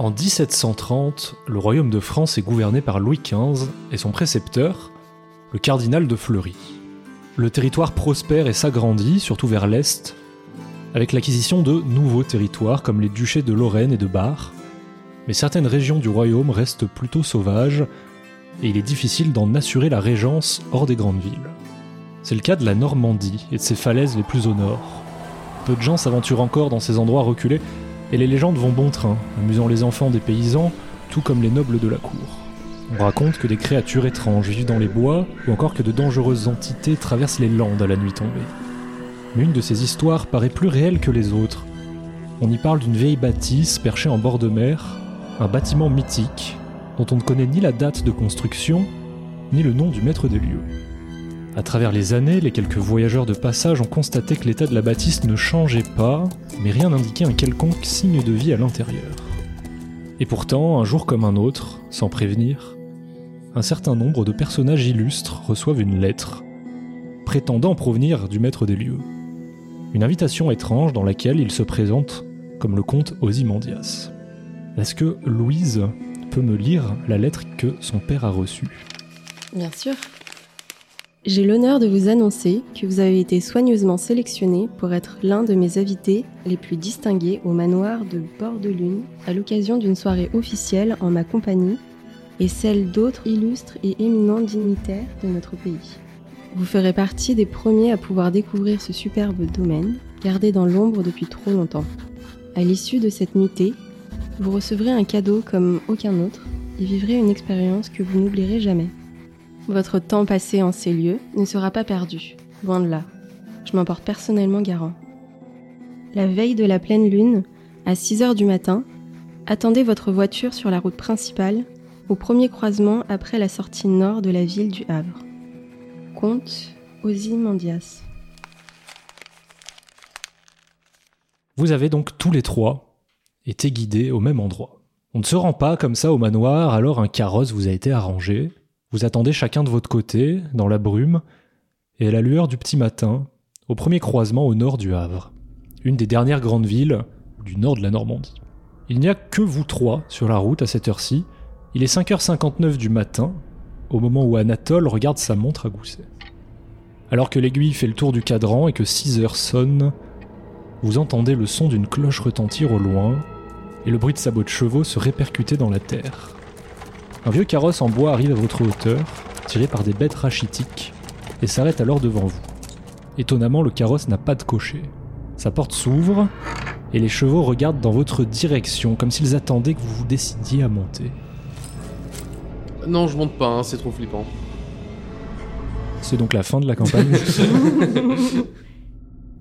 En 1730, le royaume de France est gouverné par Louis XV et son précepteur, le cardinal de Fleury. Le territoire prospère et s'agrandit, surtout vers l'est, avec l'acquisition de nouveaux territoires comme les duchés de Lorraine et de Bar. Mais certaines régions du royaume restent plutôt sauvages et il est difficile d'en assurer la régence hors des grandes villes. C'est le cas de la Normandie et de ses falaises les plus au nord. Peu de gens s'aventurent encore dans ces endroits reculés et les légendes vont bon train, amusant les enfants des paysans, tout comme les nobles de la cour. On raconte que des créatures étranges vivent dans les bois, ou encore que de dangereuses entités traversent les landes à la nuit tombée. Mais une de ces histoires paraît plus réelle que les autres. On y parle d'une vieille bâtisse perchée en bord de mer, un bâtiment mythique, dont on ne connaît ni la date de construction, ni le nom du maître des lieux. À travers les années, les quelques voyageurs de passage ont constaté que l'état de la bâtisse ne changeait pas, mais rien n'indiquait un quelconque signe de vie à l'intérieur. Et pourtant, un jour comme un autre, sans prévenir, un certain nombre de personnages illustres reçoivent une lettre, prétendant provenir du maître des lieux. Une invitation étrange dans laquelle il se présente comme le comte Ozymandias. Est-ce que Louise peut me lire la lettre que son père a reçue? Bien sûr. J'ai l'honneur de vous annoncer que vous avez été soigneusement sélectionné pour être l'un de mes invités les plus distingués au manoir de Bord de Lune à l'occasion d'une soirée officielle en ma compagnie et celle d'autres illustres et éminents dignitaires de notre pays. Vous ferez partie des premiers à pouvoir découvrir ce superbe domaine, gardé dans l'ombre depuis trop longtemps. À l'issue de cette nuitée, vous recevrez un cadeau comme aucun autre et vivrez une expérience que vous n'oublierez jamais. Votre temps passé en ces lieux ne sera pas perdu, loin de là. Je m'en porte personnellement garant. La veille de la pleine lune, à 6 heures du matin, attendez votre voiture sur la route principale, au premier croisement après la sortie nord de la ville du Havre. Comte Ozymandias. Vous avez donc tous les trois été guidés au même endroit. On ne se rend pas comme ça au manoir, alors un carrosse vous a été arrangé. Vous attendez chacun de votre côté, dans la brume, et à la lueur du petit matin, au premier croisement au nord du Havre, une des dernières grandes villes du nord de la Normandie. Il n'y a que vous trois sur la route à cette heure-ci. Il est 5h59 du matin, au moment où Anatole regarde sa montre à gousset. Alors que l'aiguille fait le tour du cadran et que 6 heures sonnent, vous entendez le son d'une cloche retentir au loin et le bruit de sabots de chevaux se répercuter dans la terre. Un vieux carrosse en bois arrive à votre hauteur, tiré par des bêtes rachitiques, et s'arrête alors devant vous. Étonnamment, le carrosse n'a pas de cocher. Sa porte s'ouvre, et les chevaux regardent dans votre direction, comme s'ils attendaient que vous vous décidiez à monter. Non, je monte pas, hein, c'est trop flippant. C'est donc la fin de la campagne.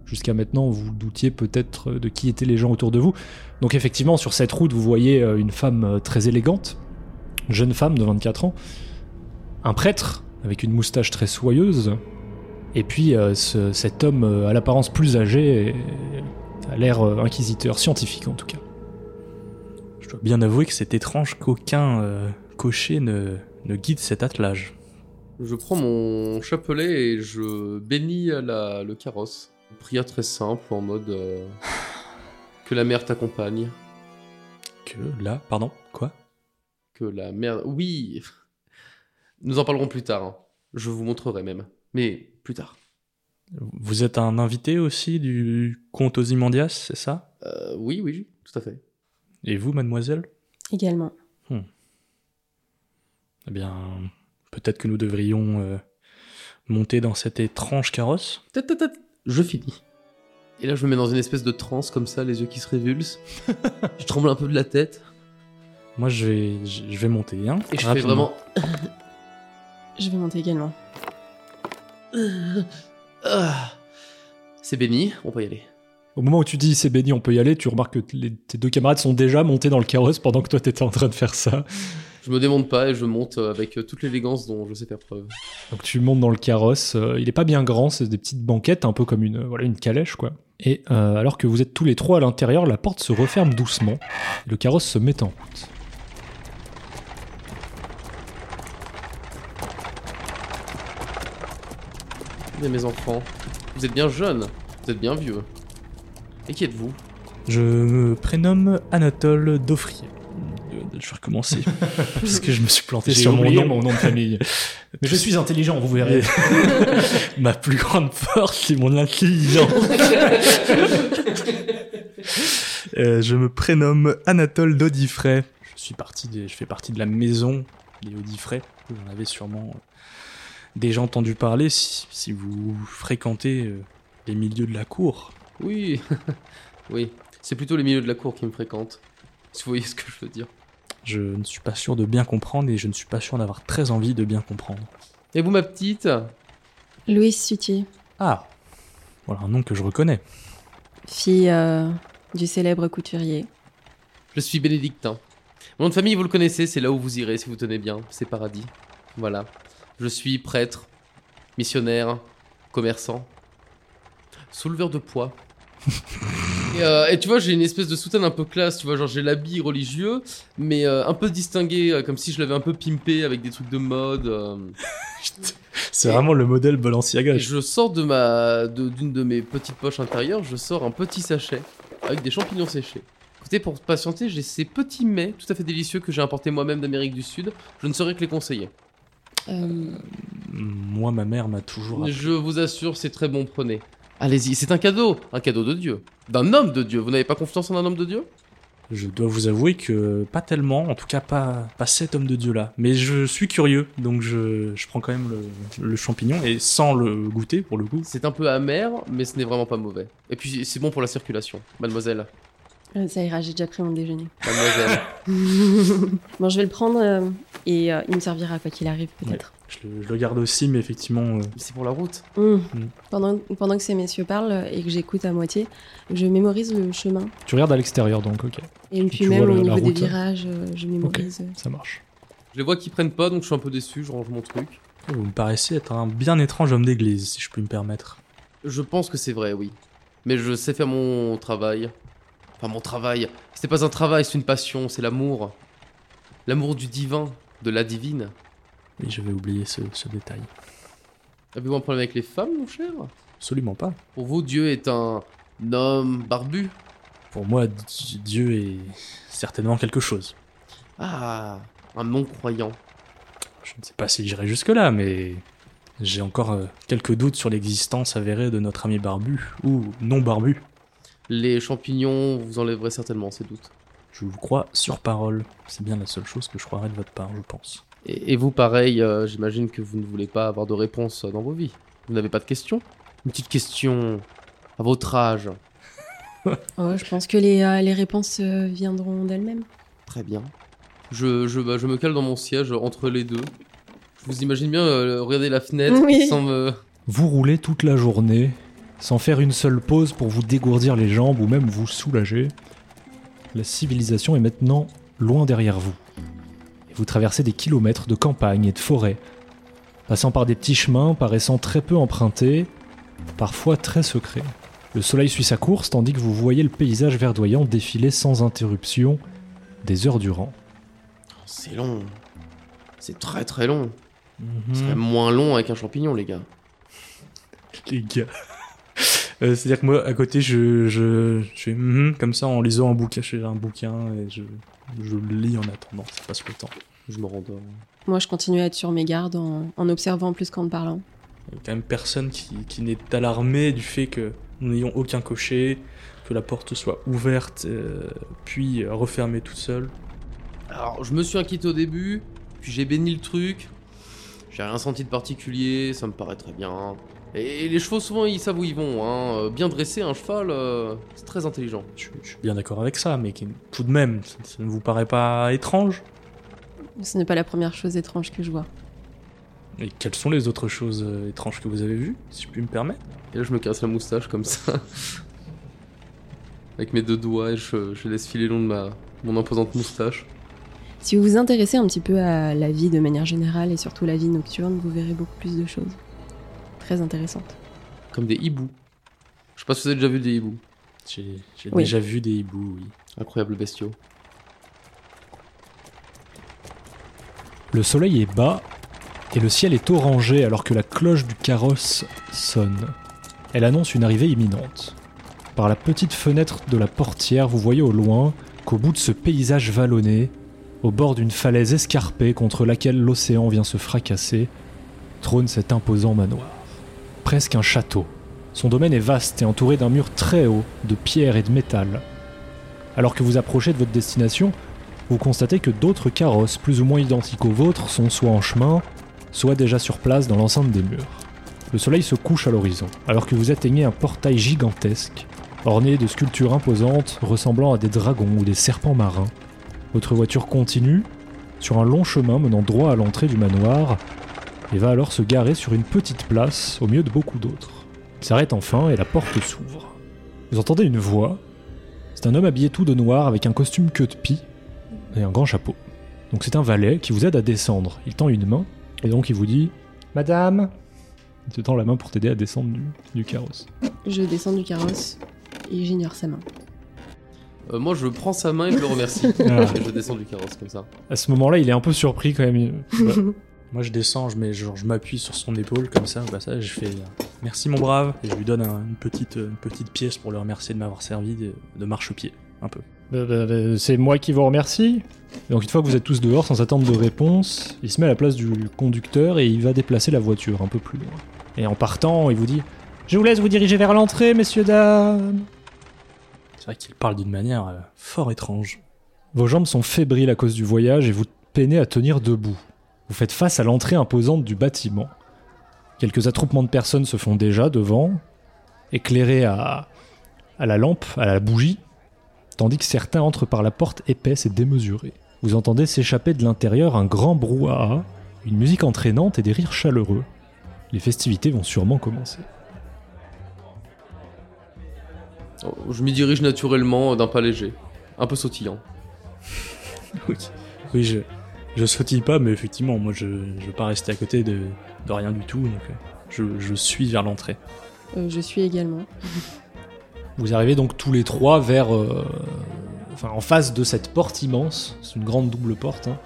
Jusqu'à maintenant, vous doutiez peut-être de qui étaient les gens autour de vous. Donc effectivement, sur cette route, vous voyez euh, une femme euh, très élégante, une jeune femme de 24 ans, un prêtre avec une moustache très soyeuse, et puis euh, ce- cet homme euh, à l'apparence plus âgé, et- a l'air euh, inquisiteur, scientifique en tout cas. Je dois bien avouer que c'est étrange qu'aucun euh, cocher ne, ne guide cet attelage. Je prends mon chapelet et je bénis la- le carrosse. Une prière très simple en mode euh, que la mer t'accompagne, Que là, pardon, quoi? Que la mer. Oui, nous en parlerons plus tard. hein. Je vous montrerai même, mais plus tard. Vous êtes un invité aussi du comte Ozymandias, c'est ça? Euh, oui, oui, tout à fait. Et vous, mademoiselle? Également. Eh bien, peut-être que nous devrions euh, monter dans cet étrange carrosse. Tut, tut, tut. Je finis. Et là, je me mets dans une espèce de transe comme ça, les yeux qui se révulsent. je tremble un peu de la tête. Moi, je vais, je je vais monter. Hein, Et je fais vraiment. Je vais monter également. Ah. C'est béni, on peut y aller. Au moment où tu dis c'est béni, on peut y aller, tu remarques que les- tes deux camarades sont déjà montés dans le carrosse pendant que toi t'étais en train de faire ça. Je me démonte pas et je monte euh, avec euh, toute l'élégance dont je sais faire preuve. Donc tu montes dans le carrosse, euh, il est pas bien grand, c'est des petites banquettes, un peu comme une, voilà, une calèche quoi. Et euh, alors que vous êtes tous les trois à l'intérieur, la porte se referme doucement, et le carrosse se met en route. Mais mes enfants, vous êtes bien jeunes, vous êtes bien vieux. Et qui êtes-vous? Je me prénomme Anatole Dauphrier. je vais recommencer. Parce que je me suis planté sur mon nom. mon nom de famille. Mais je suis intelligent, vous verrez. Ma plus grande force, c'est mon intelligence. Euh, je me prénomme Anatole d'Audifray. Je suis parti des- je fais partie de la maison des Audifray. Vous en avez sûrement euh, déjà entendu parler si, si vous fréquentez euh, les milieux de la cour. Oui, oui. C'est plutôt les milieux de la cour qui me fréquentent. Si vous voyez ce que je veux dire. Je ne suis pas sûr de bien comprendre et je ne suis pas sûr d'avoir très envie de bien comprendre. Et vous, ma petite? Louise Sutier, Ah, voilà un nom que je reconnais. fille euh, du célèbre couturier. Je suis bénédictin. Mon nom de famille, vous le connaissez, c'est là où vous irez si vous tenez bien. C'est paradis. Voilà. Je suis prêtre, missionnaire, commerçant, souleveur de poids. et, euh, et tu vois, j'ai une espèce de soutane un peu classe, tu vois, genre j'ai l'habit religieux, mais euh, un peu distingué, euh, comme si je l'avais un peu pimpé avec des trucs de mode. euh. C'est vraiment le modèle Balenciaga. Et je sors de ma, de- d'une de, mes petites poches intérieures, je sors un petit sachet avec des champignons séchés. Écoutez, pour patienter, j'ai ces petits mets tout à fait délicieux que j'ai importés moi-même d'Amérique du Sud. Je ne saurais que les conseiller. Euh, Moi, ma mère m'a toujours appris. Je vous assure, c'est très bon, prenez. Allez-y, c'est un cadeau, un cadeau de Dieu. D'un homme de Dieu. Vous n'avez pas confiance en un homme de Dieu? Je dois vous avouer que pas tellement, en tout cas pas, pas cet homme de Dieu là. Mais je suis curieux, donc je, je prends quand même le, le champignon et sans le goûter pour le coup. C'est un peu amer, mais ce n'est vraiment pas mauvais. Et puis, c'est bon pour la circulation. Mademoiselle. euh, ça ira, j'ai déjà pris mon déjeuner. Mademoiselle. bon, je vais le prendre euh, et euh, il me servira quoi qu'il arrive, peut-être. Je le, je le garde aussi, mais effectivement, euh, c'est pour la route. Mmh. Mm. Pendant, pendant que ces messieurs parlent et que j'écoute à moitié, je mémorise le chemin. Tu regardes à l'extérieur donc, ok, Et puis tu même vois au la- la niveau des virages, euh, je mémorise. ça marche. Je les vois qui prennent pas, donc je suis un peu déçu, je range mon truc. vous me paraissez être un bien étrange homme d'église, si je puis me permettre. Je pense que c'est vrai, oui. Mais je sais faire mon travail. Enfin, mon travail. C'est pas un travail, c'est une passion, c'est l'amour. L'amour du divin, de la divine. Oui, j'avais oublié ce, ce détail. Avez-vous un problème avec les femmes, mon cher? Absolument pas. Pour vous, Dieu est un homme barbu Pour moi, Dieu est certainement quelque chose. Ah, un non-croyant. Je ne sais pas si j'irai jusque-là, mais j'ai encore euh, quelques doutes sur l'existence avérée de notre ami barbu, ou non barbu. Les champignons, vous enlèverez certainement ces doutes. Je vous crois sur parole. C'est bien la seule chose que je croirais de votre part, je pense. Et, et vous, pareil, euh, j'imagine que vous ne voulez pas avoir de réponse dans vos vies. Vous n'avez pas de questions? Une petite question à votre âge. Oh, je pense que les, euh, les réponses euh, viendront d'elles-mêmes. Très bien. Je, je, bah, je me cale dans mon siège entre les deux. Je vous imagine bien euh, regarder la fenêtre Oui. sans me... Vous roulez toute la journée, sans faire une seule pause pour vous dégourdir les jambes ou même vous soulager. La civilisation est maintenant loin derrière vous. Et vous traversez des kilomètres de campagne et de forêt, passant par des petits chemins paraissant très peu empruntés, parfois très secrets. Le soleil suit sa course tandis que vous voyez le paysage verdoyant défiler sans interruption des heures durant. C'est long. C'est très très long. Mhm. Ce serait moins long avec un champignon, les gars. Les gars. Euh, C'est-à-dire que moi, à côté, je, je, je fais mhm comme ça en lisant un bouquin. J'ai un bouquin et je, je le lis en attendant. Ça passe le temps. Je me rendors. Moi, je continue à être sur mes gardes en, en observant plus qu'en parlant. Il y a quand même personne qui, qui n'est alarmé du fait que nous n'ayons aucun cocher, que la porte soit ouverte, euh, puis refermée toute seule. Alors, je me suis inquiété au début, puis j'ai béni le truc. J'ai rien senti de particulier, ça me paraît très bien. Et les chevaux, souvent, ils savent où ils vont. Hein. Euh, Bien dressé, un cheval, euh, c'est très intelligent. Je, je suis bien d'accord avec ça, mais qui- tout de même, ça, ça ne vous paraît pas étrange? Ce n'est pas la première chose étrange que je vois. Et quelles sont les autres choses euh, étranges que vous avez vues, si je puis me permettre? Et là, je me caresse la moustache comme ça. Avec mes deux doigts, et je, je laisse filer le long de ma, mon imposante moustache. Si vous vous intéressez un petit peu à la vie de manière générale et surtout la vie nocturne, vous verrez beaucoup plus de choses. Très intéressantes. Comme des hiboux. Je sais pas si vous avez déjà vu des hiboux. J'ai j'ai Oui. déjà vu des hiboux, oui. Incroyables bestiaux. Le soleil est bas et le ciel est orangé alors que la cloche du carrosse sonne. Elle annonce une arrivée imminente. Par la petite fenêtre de la portière, vous voyez au loin qu'au bout de ce paysage vallonné, au bord d'une falaise escarpée contre laquelle l'océan vient se fracasser, trône cet imposant manoir. Presque un château. Son domaine est vaste et entouré d'un mur très haut, de pierre et de métal. Alors que vous approchez de votre destination, vous constatez que d'autres carrosses plus ou moins identiques aux vôtres sont soit en chemin, soit déjà sur place dans l'enceinte des murs. Le soleil se couche à l'horizon, alors que vous atteignez un portail gigantesque, orné de sculptures imposantes ressemblant à des dragons ou des serpents marins. Votre voiture continue sur un long chemin menant droit à l'entrée du manoir et va alors se garer sur une petite place au milieu de beaucoup d'autres. Il s'arrête enfin et la porte s'ouvre. Vous entendez une voix. C'est un homme habillé tout de noir avec un costume queue de pie et un grand chapeau. Donc c'est un valet qui vous aide à descendre. Il tend une main et donc il vous dit Madame Il te tend la main pour t'aider à descendre du, du carrosse. Je descends du carrosse et j'ignore sa main. Euh, moi, je prends sa main et je le remercie. Ah. et je descends du carrosse comme ça. À ce moment-là, il est un peu surpris quand même. Il- Moi, je descends, je, mets, genre, je m'appuie sur son épaule comme ça. Bah, ça, je fais merci mon brave. Et je lui donne un- une, petite, une petite pièce pour le remercier de m'avoir servi de, de marchepied. Un peu. Bah, bah, c'est moi qui vous remercie. Donc une fois que vous êtes tous dehors sans attendre de réponse, il se met à la place du conducteur et il va déplacer la voiture un peu plus loin. Et en partant, il vous dit Je vous laisse vous diriger vers l'entrée, messieurs, dames. C'est vrai qu'il parle d'une manière euh, fort étrange. Vos jambes sont fébriles à cause du voyage et vous peinez à tenir debout. Vous faites face à l'entrée imposante du bâtiment. Quelques attroupements de personnes se font déjà devant, éclairés à, à la lampe, à la bougie, tandis que certains entrent par la porte épaisse et démesurée. Vous entendez s'échapper de l'intérieur un grand brouhaha, une musique entraînante et des rires chaleureux. Les festivités vont sûrement commencer. Oh, Je m'y dirige naturellement d'un pas léger, un peu sautillant. oui, oui je, je sautille pas, mais effectivement, moi, je ne veux pas rester à côté de, de rien du tout. Donc, euh, je, je suis vers l'entrée. Euh, je suis également. Vous arrivez donc tous les trois vers, euh, enfin en face de cette porte immense. C'est une grande double porte. hein.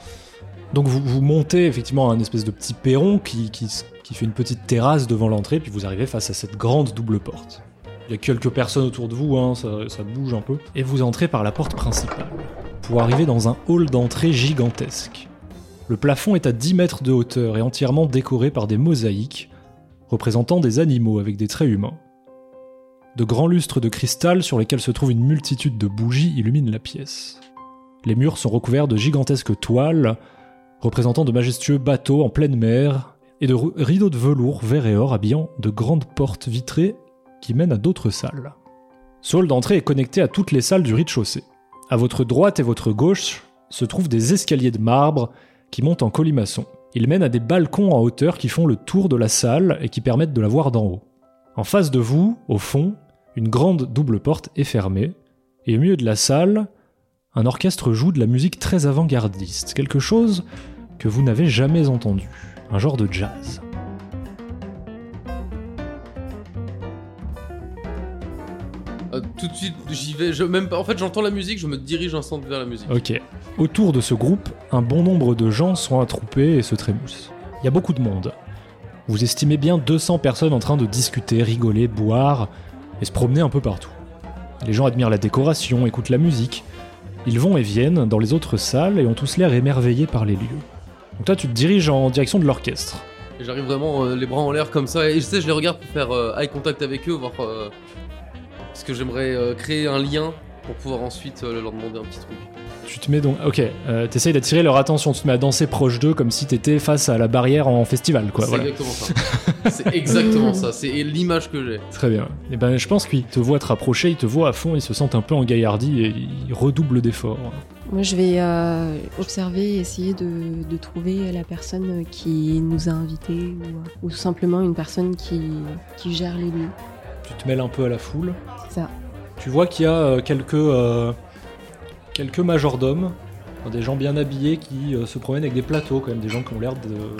Donc vous, vous montez effectivement à un espèce de petit perron qui, qui, s- qui fait une petite terrasse devant l'entrée, puis vous arrivez face à cette grande double porte. Il y a quelques personnes autour de vous, hein, ça, ça bouge un peu, et vous entrez par la porte principale pour arriver dans un hall d'entrée gigantesque. Le plafond est à 10 mètres de hauteur et entièrement décoré par des mosaïques représentant des animaux avec des traits humains. De grands lustres de cristal sur lesquels se trouve une multitude de bougies illuminent la pièce. Les murs sont recouverts de gigantesques toiles représentant de majestueux bateaux en pleine mer et de rideaux de velours vert et or habillant de grandes portes vitrées qui mènent à d'autres salles. Ce hall d'entrée est connecté à toutes les salles du rez-de-chaussée. À votre droite et votre gauche se trouvent des escaliers de marbre qui montent en colimaçon. Ils mènent à des balcons en hauteur qui font le tour de la salle et qui permettent de la voir d'en haut. En face de vous, au fond, une grande double porte est fermée, et au milieu de la salle, un orchestre joue de la musique très avant-gardiste, quelque chose que vous n'avez jamais entendu, un genre de jazz. Euh, tout de suite, j'y vais. Je, même pas, en fait, j'entends la musique, je me dirige instant vers la musique. Ok. Autour de ce groupe, un bon nombre de gens sont attroupés et se trémoussent. Il y a beaucoup de monde. Vous estimez bien 200 personnes en train de discuter, rigoler, boire et se promener un peu partout. Les gens admirent la décoration, écoutent la musique. Ils vont et viennent dans les autres salles et ont tous l'air émerveillés par les lieux. Donc toi, tu te diriges en direction de l'orchestre. Et j'arrive vraiment euh, les bras en l'air comme ça, et je sais, je les regarde pour faire euh, eye contact avec eux, voir. euh, parce que j'aimerais euh, créer un lien pour pouvoir ensuite euh, leur demander un petit truc. Tu te mets donc. Ok, euh, t'essayes d'attirer leur attention, tu te mets à danser proche d'eux comme si t'étais face à la barrière en festival, quoi. c'est Voilà. exactement ça. c'est exactement ça, c'est l'image que j'ai. Très bien. Et ben, je pense qu'ils te voient te rapprocher, ils te voient à fond, ils se sentent un peu engaillardis et ils redoublent d'efforts. Moi, je vais euh, observer et essayer de, de trouver la personne qui nous a invités ou, ou tout simplement une personne qui, qui gère les lieux. Tu te mêles un peu à la foule. Ça. Tu vois qu'il y a euh, quelques, euh, quelques majordomes, des gens bien habillés qui euh, se promènent avec des plateaux, quand même, des gens qui ont l'air de-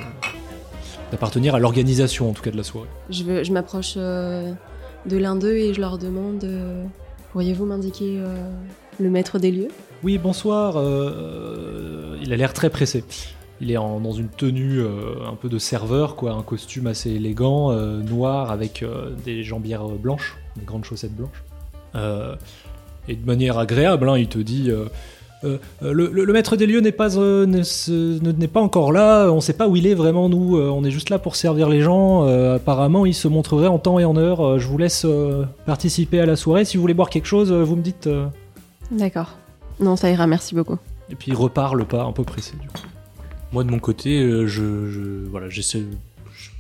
d'appartenir à l'organisation, en tout cas, de la soirée. Je, veux- je m'approche euh, de l'un d'eux et je leur demande euh, pourriez-vous m'indiquer euh, le maître des lieux? Oui, bonsoir. euh, il a l'air très pressé. Il est en- dans une tenue euh, un peu de serveur, quoi, un costume assez élégant, euh, noir, avec euh, des jambières blanches, des grandes chaussettes blanches. Euh, et de manière agréable, hein, il te dit euh, euh, le, le- le maître des lieux n'est pas, euh, ne ne- n'est pas encore là, on sait pas où il est vraiment, nous, euh, on est juste là pour servir les gens. euh, apparemment, il se montrerait en temps et en heure. euh, je vous laisse euh, participer à la soirée. Si vous voulez boire quelque chose, vous me dites. euh. D'accord. Non, ça ira, merci beaucoup. Et puis il repart le pas un peu pressé. Du coup. Moi de mon côté, je, je- voilà, j'essaie,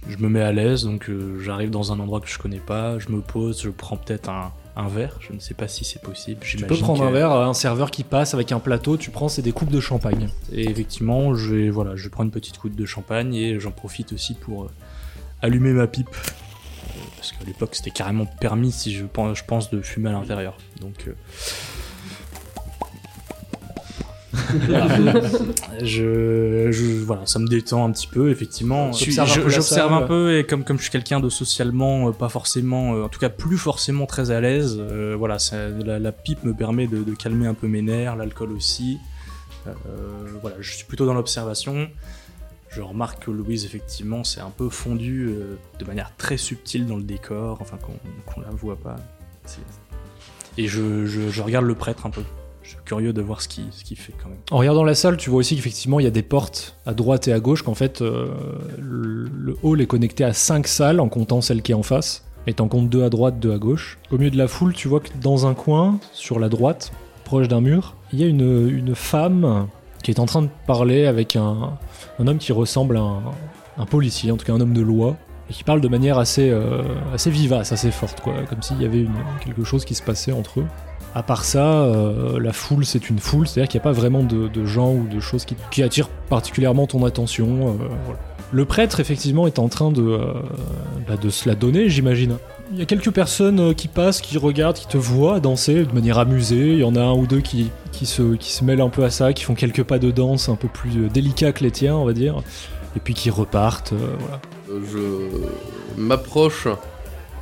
je, me mets à l'aise, donc euh, j'arrive dans un endroit que je connais pas, je me pose, je prends peut-être un, un verre. Je ne sais pas si c'est possible. Tu peux prendre que- un verre, un serveur qui passe avec un plateau, tu prends, c'est des coupes de champagne. Et effectivement, je vais, voilà, je prends une petite goutte de champagne et j'en profite aussi pour euh, allumer ma pipe. Euh, Parce qu'à l'époque, c'était carrément permis, si je pense, je pense, de fumer à l'intérieur. Donc, euh. je, je- voilà, ça me détend un petit peu, effectivement. Un J'observe salle. un peu et comme, comme je suis quelqu'un de socialement euh, pas forcément, euh, en tout cas plus forcément très à l'aise, euh, voilà, ça- la, la pipe me permet de, de calmer un peu mes nerfs, l'alcool aussi. Euh, voilà, je suis plutôt dans l'observation. Je remarque que Louise, effectivement, c'est un peu fondu euh, de manière très subtile dans le décor, enfin qu'on qu'on la voit pas. Et je, je- je regarde le prêtre un peu. Je suis curieux de voir ce qu'il ce qu'il fait quand même. En regardant la salle, tu vois aussi qu'effectivement il y a des portes à droite et à gauche, qu'en fait euh, le, le hall est connecté à 5 salles en comptant celle qui est en face, et t'en comptes deux à droite, deux à gauche. Au milieu de la foule, tu vois que dans un coin, sur la droite, proche d'un mur, il y a une, une femme qui est en train de parler avec un, un homme qui ressemble à un, un policier, en tout cas un homme de loi, qui parle de manière assez, euh, assez vivace, assez forte, quoi, comme s'il y avait quelque chose qui se passait entre eux. À part ça, euh, la foule, c'est une foule, c'est-à-dire qu'il n'y a pas vraiment de, gens ou de choses qui, attirent particulièrement ton attention. euh. Le prêtre, effectivement, est en train de, bah, de se la donner, j'imagine. Il y a quelques personnes qui passent, qui regardent, qui te voient danser de manière amusée. Il y en a un ou deux qui, qui, se, qui se mêlent un peu à ça, qui font quelques pas de danse un peu plus délicats que les tiens, on va dire. Et puis qui repartent. voilà. Je m'approche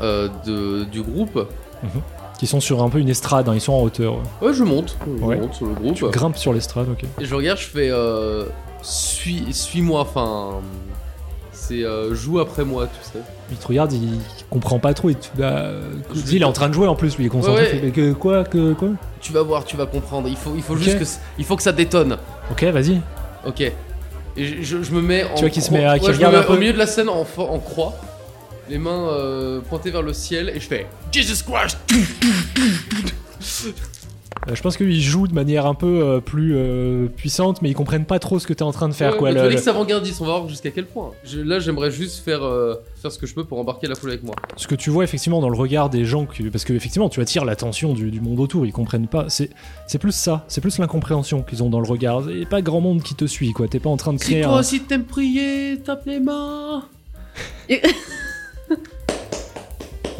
euh, du groupe. Qui sont sur un peu une estrade, hein, ils sont en hauteur. ouais. Ouais, je monte. Je Ouais. monte sur le groupe. Tu grimpes sur l'estrade, ok. Et je regarde, je fais euh, suis, suis-moi, enfin. C'est euh, joue après moi, tu sais. Il te regarde, il, comprend pas trop. Il, te- bah, est en train de jouer en plus, lui, il est concentré. Ouais, fait, que, quoi, que, quoi? Tu vas voir, tu vas comprendre. Il faut, il faut juste que, il faut que ça détonne. Ok, vas-y. Ok. Et je, je- me mets en. Tu vois qu'il se met à- Ouais, me un peu. au milieu de la scène en, en croix, les mains euh, pointées vers le ciel, et je fais Jesus Christ. Euh, je pense qu'il joue de manière un peu euh, plus euh, puissante, mais ils comprennent pas trop ce que t'es en train de faire. Ouais, quoi. Le- le- avant-gardiste, on va voir jusqu'à quel point. Je- là, j'aimerais juste faire, faire ce que je peux pour embarquer la foule avec moi. Ce que tu vois effectivement dans le regard des gens, que- parce que effectivement tu attires l'attention du, du monde autour, ils comprennent pas. C'est c'est plus ça, c'est plus l'incompréhension qu'ils ont dans le regard. Et pas grand monde qui te suit, quoi. T'es pas en train de Si créer toi un... aussi t'aimes prier, tape les mains.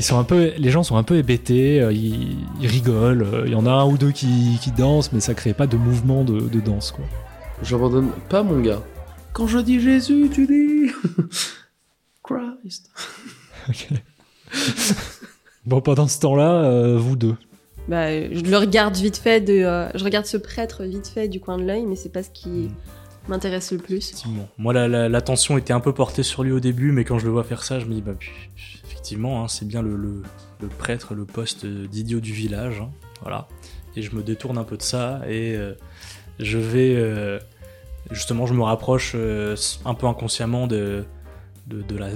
Ils sont un peu, les gens sont un peu hébétés, euh, ils, ils rigolent. euh, Il y en a un ou deux qui, qui dansent, mais ça crée pas de mouvement de, de danse, quoi. J'abandonne pas mon gars. Quand je dis Jésus, tu dis Christ. Ok. bon, pendant ce temps-là, euh, vous deux. Bah, je le regarde vite fait de, euh, je regarde ce prêtre vite fait du coin de l'œil, mais c'est pas ce qui m'intéresse le plus. Effectivement. Moi, la- la- l'attention était un peu portée sur lui au début, mais quand je le vois faire ça, je me dis, bah, effectivement, hein, c'est bien le, prêtre, le poste d'idiot du village. hein, voilà. Et je me détourne un peu de ça et euh, je vais. euh, justement, je me rapproche euh, un peu inconsciemment de,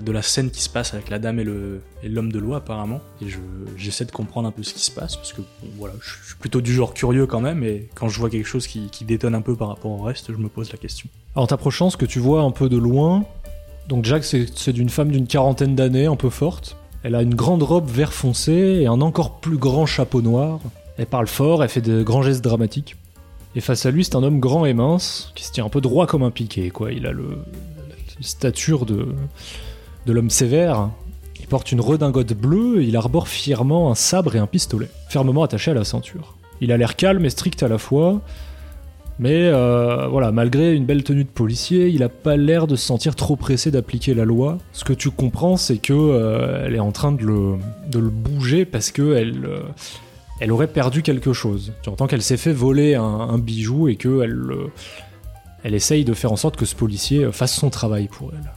la, scène qui se passe avec la dame et l'homme de loi, apparemment. Et je- j'essaie de comprendre un peu ce qui se passe, parce que bon, voilà, je suis plutôt du genre curieux quand même, et quand je vois quelque chose qui détonne un peu par rapport au reste, je me pose la question. En t'approchant, ce que tu vois un peu de loin, donc Jack, c'est d'une femme d'une quarantaine d'années, un peu forte. Elle a une grande robe vert foncé et un encore plus grand chapeau noir. Elle parle fort, elle fait de grands gestes dramatiques. Et face à lui, c'est un homme grand et mince, qui se tient un peu droit comme un piquet, quoi. Il a le, la stature de, de l'homme sévère. Il porte une redingote bleue et il arbore fièrement un sabre et un pistolet, fermement attachés à la ceinture. Il a l'air calme et strict à la fois, mais euh, voilà, malgré une belle tenue de policier, il a pas l'air de se sentir trop pressé d'appliquer la loi. Ce que tu comprends, c'est que euh, elle est en train de le, bouger parce que elle, euh, elle aurait perdu quelque chose. Tu entends qu'elle s'est fait voler un, bijou et que elle, elle essaye de faire en sorte que ce policier fasse son travail pour elle.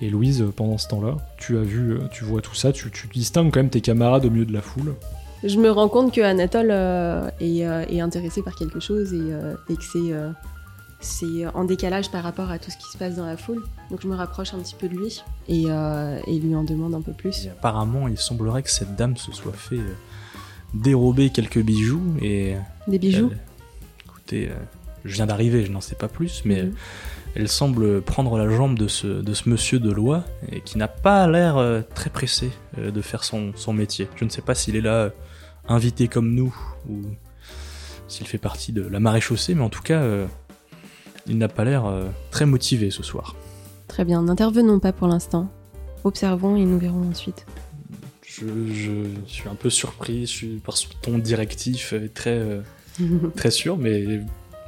Et Louise, pendant ce temps-là, tu as vu, tu vois tout ça, tu, tu distingues quand même tes camarades au milieu de la foule. Je me rends compte que Anatole euh, est, euh, est intéressé par quelque chose et, euh, et que c'est euh, c'est en décalage par rapport à tout ce qui se passe dans la foule. Donc je me rapproche un petit peu de lui et, et lui en demande un peu plus. Et apparemment, il semblerait que cette dame se soit fait dérober quelques bijoux et. Des bijoux elle- écoutez, je viens d'arriver, je n'en sais pas plus, mais Mhm. elle semble prendre la jambe de ce, de ce monsieur de loi et qui n'a pas l'air très pressé de faire son, son métier. Je ne sais pas s'il est là invité comme nous ou s'il fait partie de la maréchaussée, mais en tout cas, euh, il n'a pas l'air euh, très motivé ce soir. Très bien, n'intervenons pas pour l'instant. Observons et nous verrons ensuite. Je, je suis un peu surpris suis par son ton directif très, euh, très sûr, mais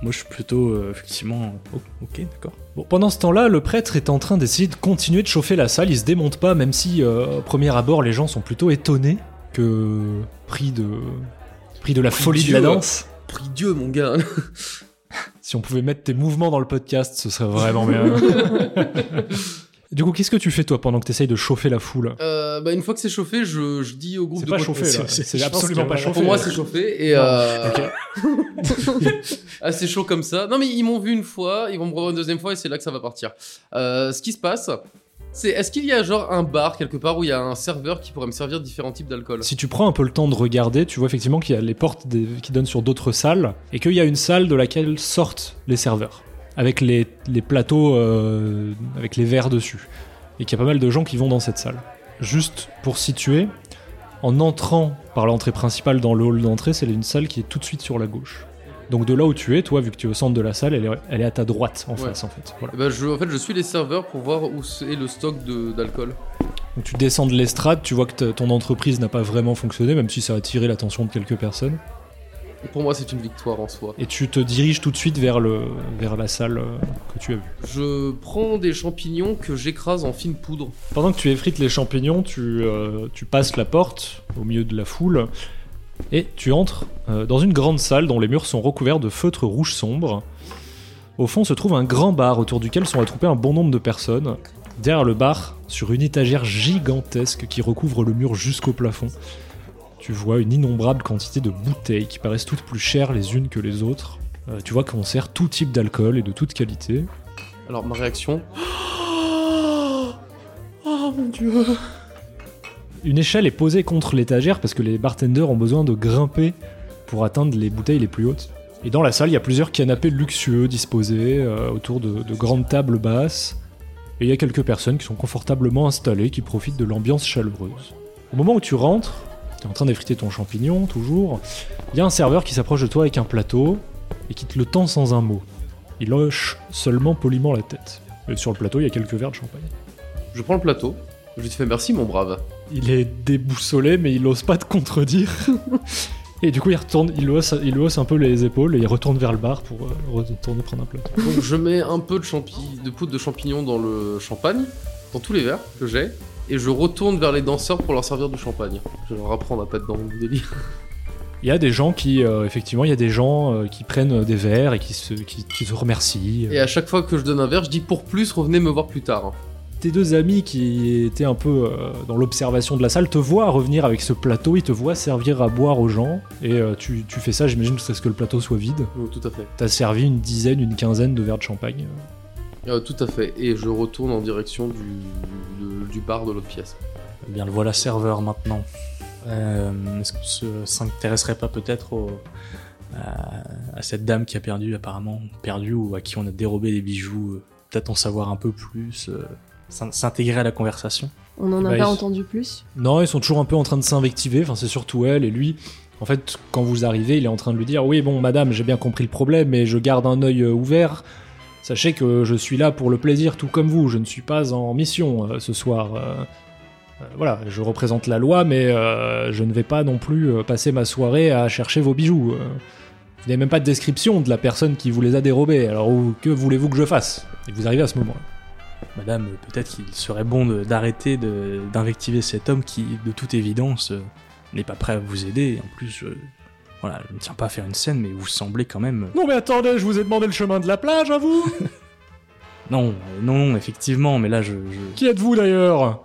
moi je suis plutôt effectivement. oh, ok, d'accord. Bon, pendant ce temps-là, le prêtre est en train d'essayer de continuer de chauffer la salle. Il se démonte pas, même si, euh, au premier abord, les gens sont plutôt étonnés que, pris de, pris de la folie de la danse. Prie Dieu, mon gars. Si on pouvait mettre tes mouvements dans le podcast, ce serait vraiment bien. du coup, qu'est-ce que tu fais toi pendant que tu essayes de chauffer la foule? Euh, bah, une fois que c'est chauffé, je, je dis au groupe C'est pas chauffé c'est- absolument pas chauffé. Pour moi, c'est chauffé et euh, assez chaud comme ça. Non, mais ils m'ont vu une fois, ils vont me revoir une deuxième fois et c'est là que ça va partir. Euh, ce qui se passe, est-ce qu'il y a genre un bar quelque part où il y a un serveur qui pourrait me servir différents types d'alcool? Si tu prends un peu le temps de regarder, tu vois effectivement qu'il y a les portes qui donnent sur d'autres salles et qu'il y a une salle de laquelle sortent les serveurs avec les, les plateaux euh, avec les verres dessus et qu'il y a pas mal de gens qui vont dans cette salle. Juste pour situer, en entrant par l'entrée principale dans le hall d'entrée, c'est une salle qui est tout de suite sur la gauche. Donc de là où tu es, toi, vu que tu es au centre de la salle, elle est, elle est à ta droite en Ouais. face en fait. Voilà. Eh ben, je, En fait, je suis les serveurs pour voir où c'est le stock d'alcool. Donc tu descends de l'estrade, tu vois que ton entreprise n'a pas vraiment fonctionné, même si ça a attiré l'attention de quelques personnes. Et Pour moi, c'est une victoire en soi. Et tu te diriges tout de suite vers, le, vers la salle euh, que tu as vue. Je prends des champignons que j'écrase en fine poudre. Pendant que tu effrites les champignons, tu, euh, tu passes la porte au milieu de la foule et tu entres euh, dans une grande salle dont les murs sont recouverts de feutres rouges sombres. Au fond se trouve un grand bar autour duquel sont attroupés un bon nombre de personnes. Derrière le bar, sur une étagère gigantesque qui recouvre le mur jusqu'au plafond, tu vois une innombrable quantité de bouteilles qui paraissent toutes plus chères les unes que les autres. Euh, tu vois qu'on sert tout type d'alcool et de toute qualité. Alors, ma réaction. Oh mon dieu! Une échelle est posée contre l'étagère parce que les bartenders ont besoin de grimper pour atteindre les bouteilles les plus hautes. Et dans la salle, il y a plusieurs canapés luxueux disposés euh, autour de, de grandes tables basses. Et il y a quelques personnes qui sont confortablement installées, qui profitent de l'ambiance chaleureuse. Au moment où tu rentres, tu es en train d'effriter ton champignon, toujours, il y a un serveur qui s'approche de toi avec un plateau et qui te le tend sans un mot. Il hoche seulement poliment la tête. Et sur le plateau, il y a quelques verres de champagne. Je prends le plateau. Je te fais merci, mon brave. Il est déboussolé, mais il ose pas te contredire. et du coup, il retourne, il hausse, il hausse un peu les épaules et il retourne vers le bar pour euh, retourner prendre un plateau. Donc, je mets un peu de, champi- de poudre de champignon dans le champagne, dans tous les verres que j'ai, et je retourne vers les danseurs pour leur servir du champagne. Je vais leur apprendre à pas être dans mon délire. Il y a des gens qui, euh, effectivement, il y a des gens euh, qui prennent des verres et qui se, qui, qui te remercient. Et à chaque fois que je donne un verre, je dis pour plus, revenez me voir plus tard. Tes deux amis qui étaient un peu euh, dans l'observation de la salle te voient revenir avec ce plateau, ils te voient servir à boire aux gens et euh, tu, tu fais ça, j'imagine, jusqu'à ce que le plateau soit vide. Donc, tout à fait. T'as servi une dizaine, une quinzaine de verres de champagne. Euh, tout à fait. Et je retourne en direction du, de- du bar de l'autre pièce. Eh bien, le voilà serveur maintenant. Euh, Est-ce qu'on se s'intéresserait pas peut-être au- à, à cette dame qui a perdu, apparemment, perdu ou à qui on a dérobé des bijoux Peut-être en savoir un peu plus, euh, s'intégrer à la conversation. On n'en a Bah, pas il- entendu plus Non, ils sont toujours un peu en train de s'invectiver, enfin c'est surtout elle et lui. En fait, quand vous arrivez, il est en train de lui dire Oui, bon, madame, j'ai bien compris le problème, mais je garde un œil euh, ouvert. Sachez que je suis là pour le plaisir, tout comme vous. Je ne suis pas en mission euh, ce soir. Euh, euh, voilà, je représente la loi, mais euh, je ne vais pas non plus passer ma soirée à chercher vos bijoux. Euh, vous n'avez même pas de description de la personne qui vous les a dérobés, alors que voulez-vous que je fasse? Et vous arrivez à ce moment-là. Madame, peut-être qu'il serait bon d'arrêter d'invectiver cet homme qui, de toute évidence, euh, n'est pas prêt à vous aider. En plus, je, voilà, je ne tiens pas à faire une scène, mais vous semblez quand même... Non mais attendez, je vous ai demandé le chemin de la plage à vous Non, euh, non, non, effectivement, mais là, je... je- Qui êtes-vous d'ailleurs?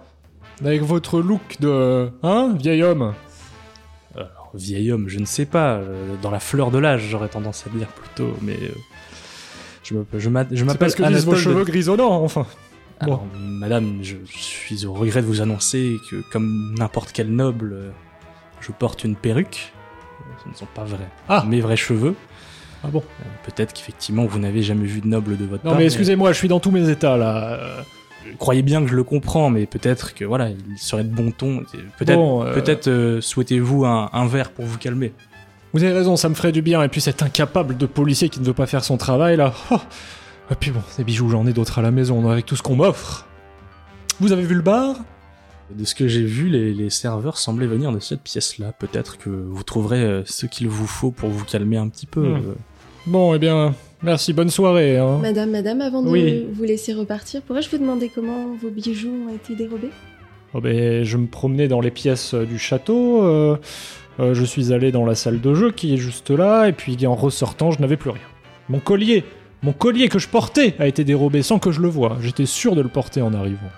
Avec votre look de... Hein, vieil homme? Vieil homme, je ne sais pas, euh, dans la fleur de l'âge, j'aurais tendance à dire plutôt, mais euh, je me- je m'a- je C'est m'appelle parce que vos Anatole de- cheveux grisonnants, enfin. Alors, madame, je suis au regret de vous annoncer que, comme n'importe quel noble, euh, je porte une perruque. Ce ne sont pas vrais. Ah. Mes vrais cheveux. Ah bon Euh, Peut-être qu'effectivement, vous n'avez jamais vu de noble de votre Non part. mais excusez-moi, je suis dans tous mes états là. Euh, Croyez bien que je le comprends, mais peut-être que, voilà, il serait de bon ton. Peut-être Bon, euh, peut-être souhaitez-vous un, un verre pour vous calmer. Vous avez raison, ça me ferait du bien. Et puis cet incapable de policier qui ne veut pas faire son travail là. Oh. Et puis bon, des bijoux, j'en ai d'autres à la maison avec tout ce qu'on m'offre. Vous avez vu le bar? De ce que j'ai vu, les, les serveurs semblaient venir de cette pièce-là. Peut-être que vous trouverez euh, ce qu'il vous faut pour vous calmer un petit peu. Hmm. Euh, Bon, eh bien, merci, bonne soirée. Hein. Madame, madame, avant de Oui. vous laisser repartir, pourrais-je vous demander comment vos bijoux ont été dérobés? Oh, ben, je me promenais dans les pièces euh, du château. euh, euh, je suis allé dans la salle de jeu qui est juste là. Et puis en ressortant, je n'avais plus rien. Mon collier, mon collier que je portais a été dérobé sans que je le voie. J'étais sûr de le porter en arrivant.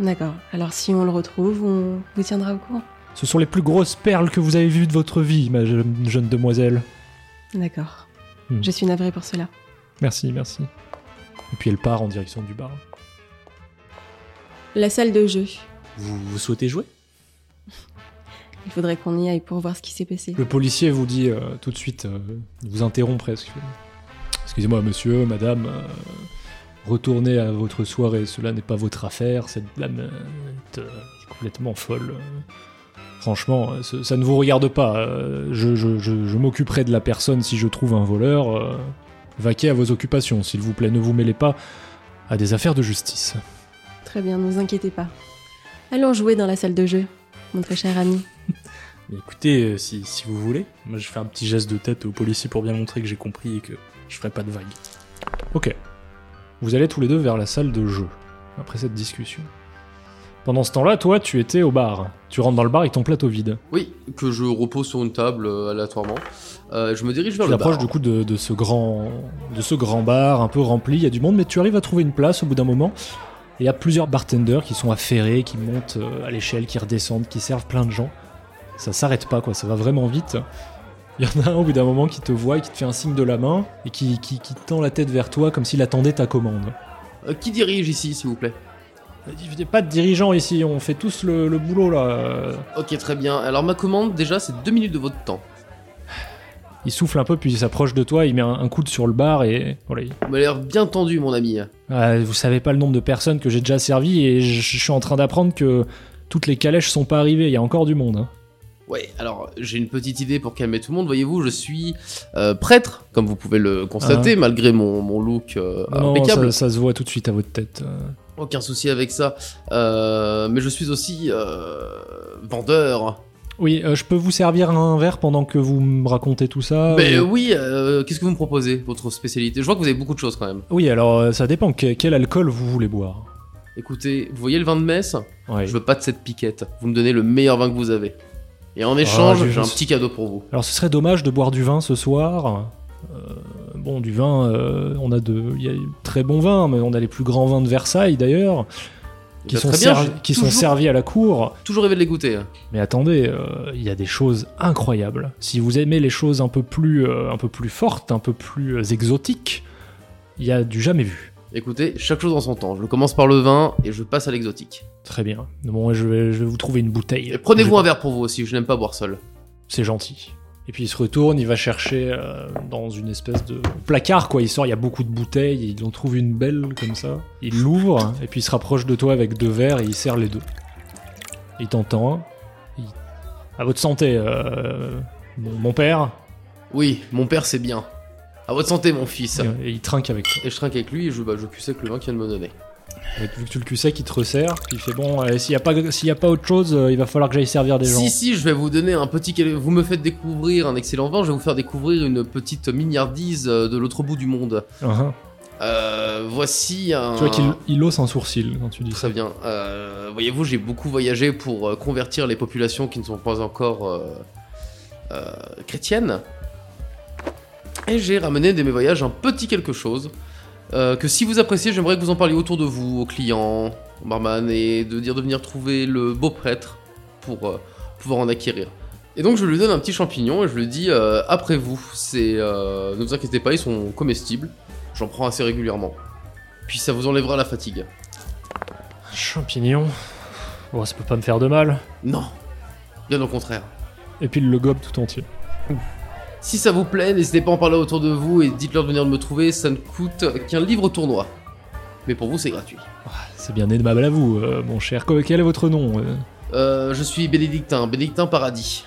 D'accord. Alors si on le retrouve, on vous tiendra au courant. Ce sont les plus grosses perles que vous avez vues de votre vie, ma je- jeune demoiselle. D'accord. Hmm. Je suis navrée pour cela. Merci, merci. Et puis elle part en direction du bar. La salle de jeu. vous, vous souhaitez jouer? Il faudrait qu'on y aille pour voir ce qui s'est passé. Le policier vous dit euh, tout de suite, euh, vous interrompt presque. Excusez-moi, monsieur, madame, euh, retournez à votre soirée, cela n'est pas votre affaire, cette dame euh, est euh, complètement folle. Franchement, ce- ça ne vous regarde pas. je je- je- je m'occuperai de la personne si je trouve un voleur. euh, vaquez à vos occupations, s'il vous plaît, ne vous mêlez pas à des affaires de justice. Très bien, ne vous inquiétez pas. Allons jouer dans la salle de jeu, mon très cher ami. Écoutez, si, si vous voulez, moi je fais un petit geste de tête au policier pour bien montrer que j'ai compris et que je ferai pas de vagues. Ok. Vous allez tous les deux vers la salle de jeu, après cette discussion. Pendant ce temps-là, toi, tu étais au bar. Tu rentres dans le bar avec ton plateau vide. Oui, que je repose sur une table euh, aléatoirement. Euh, je me dirige vers Tu le bar. du coup de, de ce grand, de ce grand bar un peu rempli. Il y a du monde, mais tu arrives à trouver une place au bout d'un moment. Et il y a plusieurs bartenders qui sont affairés, qui montent euh, à l'échelle, qui redescendent, qui servent plein de gens. Ça s'arrête pas, quoi. Ça va vraiment vite. Il y en a un au bout d'un moment qui te voit et qui te fait un signe de la main et qui, qui, qui tend la tête vers toi comme s'il attendait ta commande. Euh, qui dirige ici, s'il vous plaît Il n'y a pas de dirigeant ici, on fait tous le, le boulot là. Euh, Ok, très bien. Alors ma commande, déjà, c'est deux minutes de votre temps. Il souffle un peu, puis il s'approche de toi, il met un, un coude sur le bar et voilà. il- m'avez l'air bien tendu, mon ami. Ah, vous savez pas le nombre de personnes que j'ai déjà servi et je, je suis en train d'apprendre que toutes les calèches sont pas arrivées, il y a encore du monde. hein. Ouais, alors j'ai une petite idée pour calmer tout le monde. Voyez-vous, je suis euh, prêtre, comme vous pouvez le constater, malgré mon, mon look euh, Ah. Non, impeccable. ça, ça se voit tout de suite à votre tête. euh. Aucun souci avec ça. Euh, mais je suis aussi vendeur. Oui, je peux vous servir un verre pendant que vous me racontez tout ça mais ou- oui, qu'est-ce que vous me proposez, votre spécialité? Je vois que vous avez beaucoup de choses quand même. Oui, alors ça dépend que- quel alcool vous voulez boire? Écoutez, vous voyez le vin de messe? Ouais. Je veux pas de cette piquette. Vous me donnez le meilleur vin que vous avez. Et en échange, j'ai j'ai un petit cadeau pour vous. Alors ce serait dommage de boire du vin ce soir. Euh, bon, du vin, euh, on a de, il y a très bons vins, mais on a les plus grands vins de Versailles d'ailleurs, qui, Bah, sont, très bien, servi- qui sont servis à la cour. Toujours rêvé de les goûter. Mais attendez, euh, il y a des choses incroyables. Si vous aimez les choses un peu plus, un peu plus fortes, un peu plus exotiques, il y a du jamais vu. Écoutez, chaque chose en son temps. Je commence par le vin et je passe à l'exotique. Très bien. Bon, je vais, je vais vous trouver une bouteille. Et prenez-vous un verre pour vous aussi, je n'aime pas boire seul. C'est gentil. Et puis il se retourne, il va chercher euh, dans une espèce de placard, quoi. Il sort, il y a beaucoup de bouteilles, il en trouve une belle comme ça. Il l'ouvre, et puis il se rapproche de toi avec deux verres et il serre les deux. Il t'entend. Il... À votre santé, euh, mon, mon père? Oui, mon père c'est bien. À votre santé, mon fils. Et, et il trinque avec toi. Et je trinque avec lui et je, bah, je cul sec le vin qu'il vient de me donner. Et vu que tu le cul sec, il te resserre, puis il fait bon, euh, s'il n'y a, pas- s'il y a pas autre chose, euh, il va falloir que j'aille servir des gens. Si, si, je vais vous donner un petit. Vous me faites découvrir un excellent vin, je vais vous faire découvrir une petite milliardise euh, de l'autre bout du monde. Uh-huh. Euh, voici un. Tu vois qu'il il hausse un sourcil quand tu dis ça. Très bien. Euh, Voyez-vous, j'ai beaucoup voyagé pour euh, convertir les populations qui ne sont pas encore euh, euh, chrétiennes. Et j'ai ramené de mes voyages un petit quelque chose euh, que si vous appréciez, j'aimerais que vous en parliez autour de vous, aux clients, au barman, et de dire de venir trouver le beau prêtre pour euh, pouvoir en acquérir. Et donc je lui donne un petit champignon et je lui dis euh, après vous. C'est euh, ne vous inquiétez pas, ils sont comestibles. J'en prends assez régulièrement. Puis ça vous enlèvera la fatigue. Champignon. Bon, ça peut pas me faire de mal. Non, bien au contraire. Et puis il le gobe tout entier. Si ça vous plaît, n'hésitez pas à en parler autour de vous et dites-leur de venir me trouver. Ça ne coûte qu'un livre au tournoi. Mais pour vous, c'est gratuit. C'est bien aimable à vous, euh, mon cher. Quel est votre nom euh Euh, je suis Bénédictin, Bénédictin Paradis.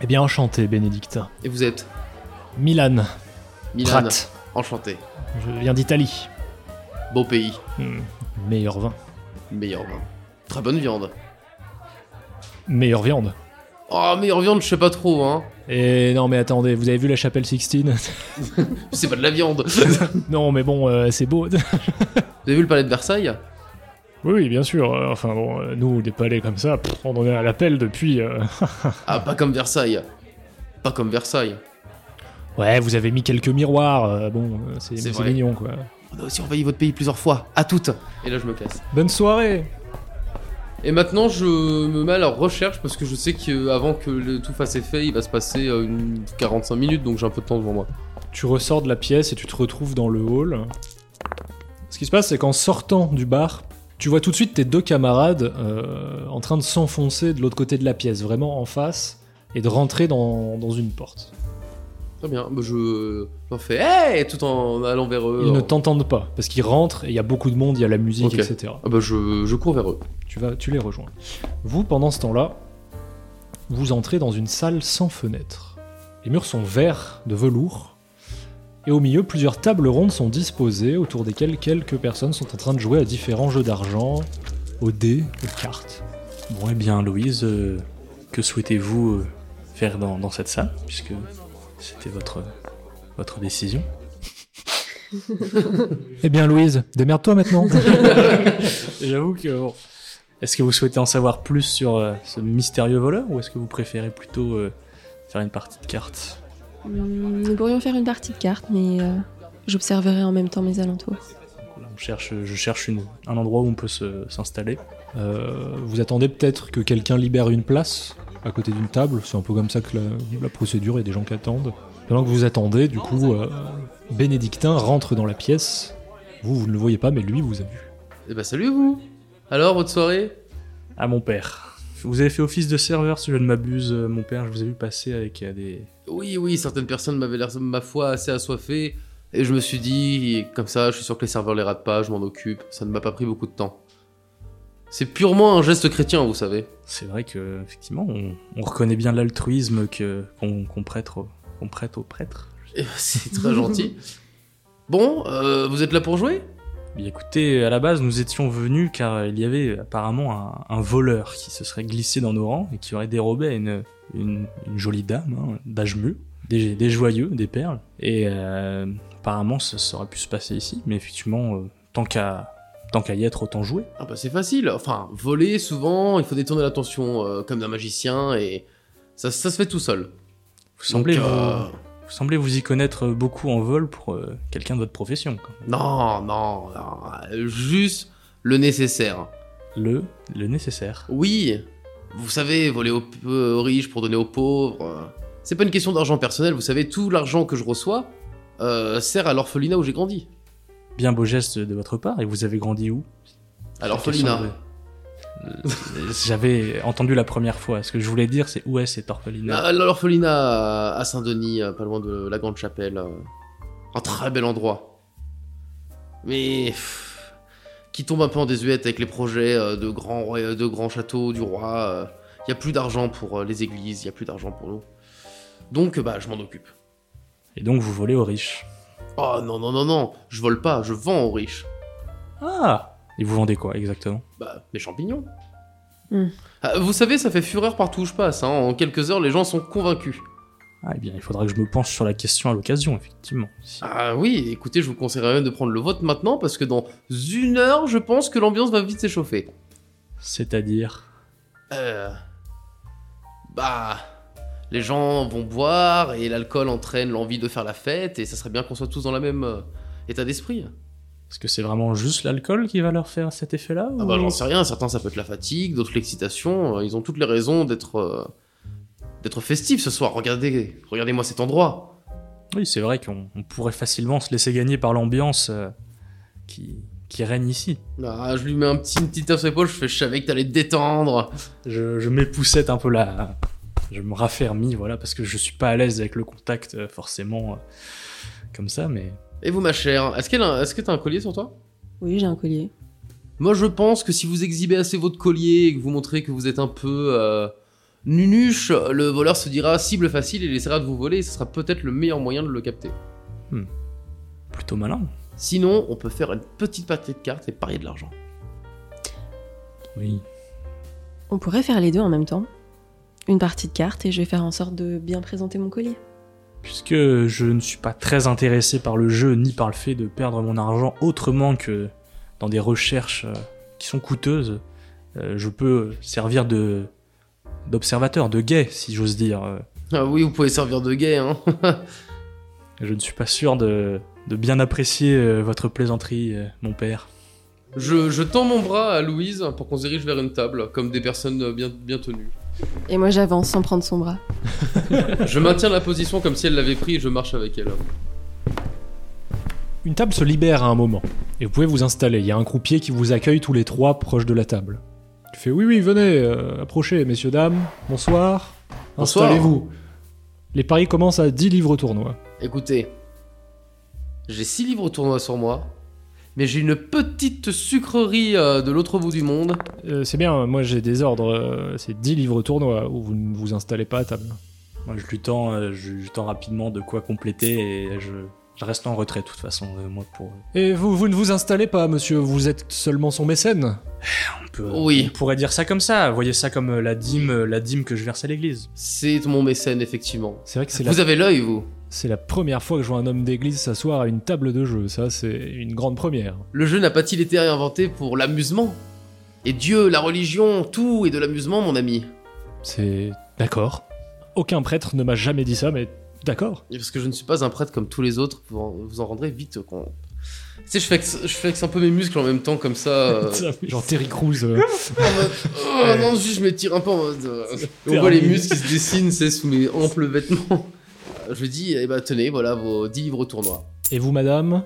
Eh bien, enchanté, Bénédictin. Et vous êtes Milan. Milan. Pratt. Enchanté. Je viens d'Italie. Beau pays. Hmm, Meilleur vin. Meilleur vin. Très bonne viande. Meilleure viande. Oh, meilleure viande, je sais pas trop, hein. Et non, mais attendez, vous avez vu la chapelle Sixtine? C'est pas de la viande. Non, mais bon, euh, c'est beau. Vous avez vu le palais de Versailles? Oui, oui, bien sûr. euh, Enfin bon, euh, nous, des palais comme ça, pff, on en est à l'appel depuis. euh, Ah, pas comme Versailles. Pas comme Versailles. Ouais, vous avez mis quelques miroirs. euh, bon, c'est mignon, quoi. On a aussi envahi votre pays plusieurs fois. À toutes. Et là, je me casse. Bonne soirée Et maintenant, je me mets à la recherche parce que je sais qu'avant que le tout fasse effet, il va se passer euh, une 45 minutes, donc j'ai un peu de temps devant moi. Tu ressors de la pièce et tu te retrouves dans le hall. Ce qui se passe, c'est qu'en sortant du bar, tu vois tout de suite tes deux camarades euh, en train de s'enfoncer de l'autre côté de la pièce, vraiment en face, et de rentrer dans une porte. Très bien. Bah, je j'en fais hey tout en allant vers eux. Ils ne t'entendent pas, parce qu'ils rentrent et il y a beaucoup de monde, il y a la musique, Ok. etc. Ah bah, je, je cours vers eux. Tu, vas, tu les rejoins. Vous, pendant ce temps-là, vous entrez dans une salle sans fenêtre. Les murs sont verts de velours, et au milieu, plusieurs tables rondes sont disposées, autour desquelles quelques personnes sont en train de jouer à différents jeux d'argent, aux dés, aux cartes. Bon, eh bien, Louise, euh, que souhaitez-vous euh, faire dans, dans cette salle, puisque c'était votre, votre décision Eh bien, Louise, démerde-toi maintenant. J'avoue que... bon, Est-ce que vous souhaitez en savoir plus sur euh, ce mystérieux voleur, ou est-ce que vous préférez plutôt euh, faire une partie de cartes? Hum, Nous pourrions faire une partie de cartes, mais euh, j'observerai en même temps mes alentours. Là, on cherche, Je cherche une- un endroit où on peut se- s'installer. Euh, vous attendez peut-être que quelqu'un libère une place? À côté d'une table. C'est un peu comme ça que la, la procédure, il y a des gens qui attendent. Pendant que vous attendez, du coup, euh, Bénédictin rentre dans la pièce. Vous, vous ne le voyez pas, mais lui vous a vu. Eh bah, salut vous. Alors, votre soirée? À mon père. Vous avez fait office de serveur, si je ne m'abuse, euh, mon père. Je vous ai vu passer avec euh, des... Oui, oui, certaines personnes m'avaient l'air, ma foi, assez assoiffées. Et je me suis dit, comme ça, je suis sûr que les serveurs les ratent pas, je m'en occupe. Ça ne m'a pas pris beaucoup de temps. C'est purement un geste chrétien, vous savez. C'est vrai que effectivement, on, on reconnaît bien l'altruisme que qu'on prête, au- qu'on prête aux prêtres. Eh ben, C'est très gentil. Bon, euh, vous êtes là pour jouer? Écoutez, à la base, nous étions venus car il y avait apparemment un, un voleur qui se serait glissé dans nos rangs et qui aurait dérobé à une, une, une jolie dame hein, d'âge mûr, des, des joyeux, des perles. Et euh, apparemment, ça, ça aurait pu se passer ici, mais effectivement, euh, tant qu'à tant qu'à y être, autant jouer. Ah bah c'est facile. Enfin, voler, souvent, il faut détourner l'attention euh, comme d'un magicien et ça, ça se fait tout seul. Vous semblez, Donc, vous, euh, vous semblez vous y connaître beaucoup en vol pour euh, quelqu'un de votre profession. Non, non, non, juste le nécessaire. Le, le nécessaire. Oui, vous savez, voler aux, aux riches pour donner aux pauvres. C'est pas une question d'argent personnel, vous savez, tout l'argent que je reçois sert à l'orphelinat où j'ai grandi. Bien beau geste de votre part, et vous avez grandi où? À l'orphelinat. Euh, J'avais entendu la première fois. Ce que je voulais dire, c'est où est cet orphelinat? À L'orphelinat à- Saint-Denis, euh, pas loin de la Grande Chapelle. euh, Un très bel endroit. Mais. pff, qui tombe un peu en désuète avec les projets de grands, de grands châteaux du roi. Il y a plus d'argent pour les églises, il y a plus d'argent pour nous. Donc, bah, je m'en occupe. Et donc vous volez aux riches. Oh non, non, non, non, je vole pas, je vends aux riches. Ah Et vous vendez quoi exactement? Bah, mes champignons. Hmm. Ah, vous savez, ça fait fureur partout où je passe. hein. En quelques heures, les gens sont convaincus. Ah, eh bien, il faudra que je me penche sur la question à l'occasion, effectivement. Si- Ah oui, écoutez, je vous conseillerais même de prendre le vote maintenant parce que dans une heure, je pense que l'ambiance va vite s'échauffer. C'est-à-dire? Euh. Bah. Les gens vont boire et l'alcool entraîne l'envie de faire la fête et ça serait bien qu'on soit tous dans le même euh, état d'esprit. Est-ce que c'est vraiment juste l'alcool qui va leur faire cet effet-là Ah bah j'en sais rien, certains ça peut être la fatigue, d'autres l'excitation, euh, ils ont toutes les raisons d'être euh, d'être festif ce soir. Regardez, regardez-moi cet endroit. Oui, c'est vrai qu'on on pourrait facilement se laisser gagner par l'ambiance euh, qui, qui règne ici. Ah, je lui mets un petit, une petite tape sur l'épaule, je fais, je savais que t'allais te détendre. Je, je m'époussette un peu là. Je me raffermis, voilà, parce que je suis pas à l'aise avec le contact, euh, forcément, euh, comme ça, mais. Et vous, ma chère, est-ce qu'elle a- est-ce que t'as un collier sur toi? Oui, j'ai un collier. Moi, je pense que si vous exhibez assez votre collier et que vous montrez que vous êtes un peu euh, nunuche, le voleur se dira cible facile et il essaiera de vous voler et ce sera peut-être le meilleur moyen de le capter. plutôt malin. Sinon, on peut faire une petite partie de cartes et parier de l'argent. Oui. On pourrait faire les deux en même temps. Une partie de cartes et je vais faire en sorte de bien présenter mon collier. Puisque je ne suis pas très intéressé par le jeu ni par le fait de perdre mon argent autrement que dans des recherches euh, qui sont coûteuses, euh, je peux servir de d'observateur, de guet, si j'ose dire. Ah oui, vous pouvez servir de guet, hein. Je ne suis pas sûr de, de bien apprécier euh, votre plaisanterie, mon père. je, je tends mon bras à Louise pour qu'on se dirige vers une table, comme des personnes bien, bien tenues. Et moi j'avance sans prendre son bras. Je maintiens la position comme si elle l'avait pris et je marche avec elle. Une table se libère à un moment, et vous pouvez vous installer. Il y a un croupier qui vous accueille tous les trois proches de la table. Tu fais oui, oui, venez, euh, approchez, messieurs, dames, bonsoir. Bonsoir. Installez-vous. Les paris commencent à 10 livres au tournoi. Écoutez, j'ai 6 livres au tournoi sur moi, mais j'ai une petite sucrerie euh, de l'autre bout du monde. Euh, c'est bien, moi j'ai des ordres, euh, c'est 10 livres au tournoi, où vous ne vous installez pas à table. Moi, je lui tends, je lui tends rapidement de quoi compléter et je, je reste en retrait de toute façon, moi, pour... Et vous, vous ne vous installez pas, monsieur, vous êtes seulement son mécène On, peut, Oui. on pourrait dire ça comme ça, voyez ça comme la dîme, la dîme que je verse à l'église. C'est mon mécène, effectivement. C'est vrai que c'est la, Vous avez l'œil, vous. C'est la première fois que je vois un homme d'église s'asseoir à une table de jeu, ça c'est une grande première. Le jeu n'a pas-il été réinventé pour l'amusement? Et Dieu, la religion, tout est de l'amusement, mon ami. C'est... d'accord. Aucun prêtre ne m'a jamais dit ça, mais d'accord. Parce que je ne suis pas un prêtre comme tous les autres, vous en, vous en rendrez vite compte. Tu sais, je flexe, je flexe un peu mes muscles en même temps, comme ça. euh, Genre Terry Crews. euh, en mode, oh non, juste je m'étire un peu en mode. euh, on voit les muscles qui se dessinent, c'est sous mes amples vêtements. Je dis, eh ben tenez, voilà vos 10 livres au tournoi. Et vous, madame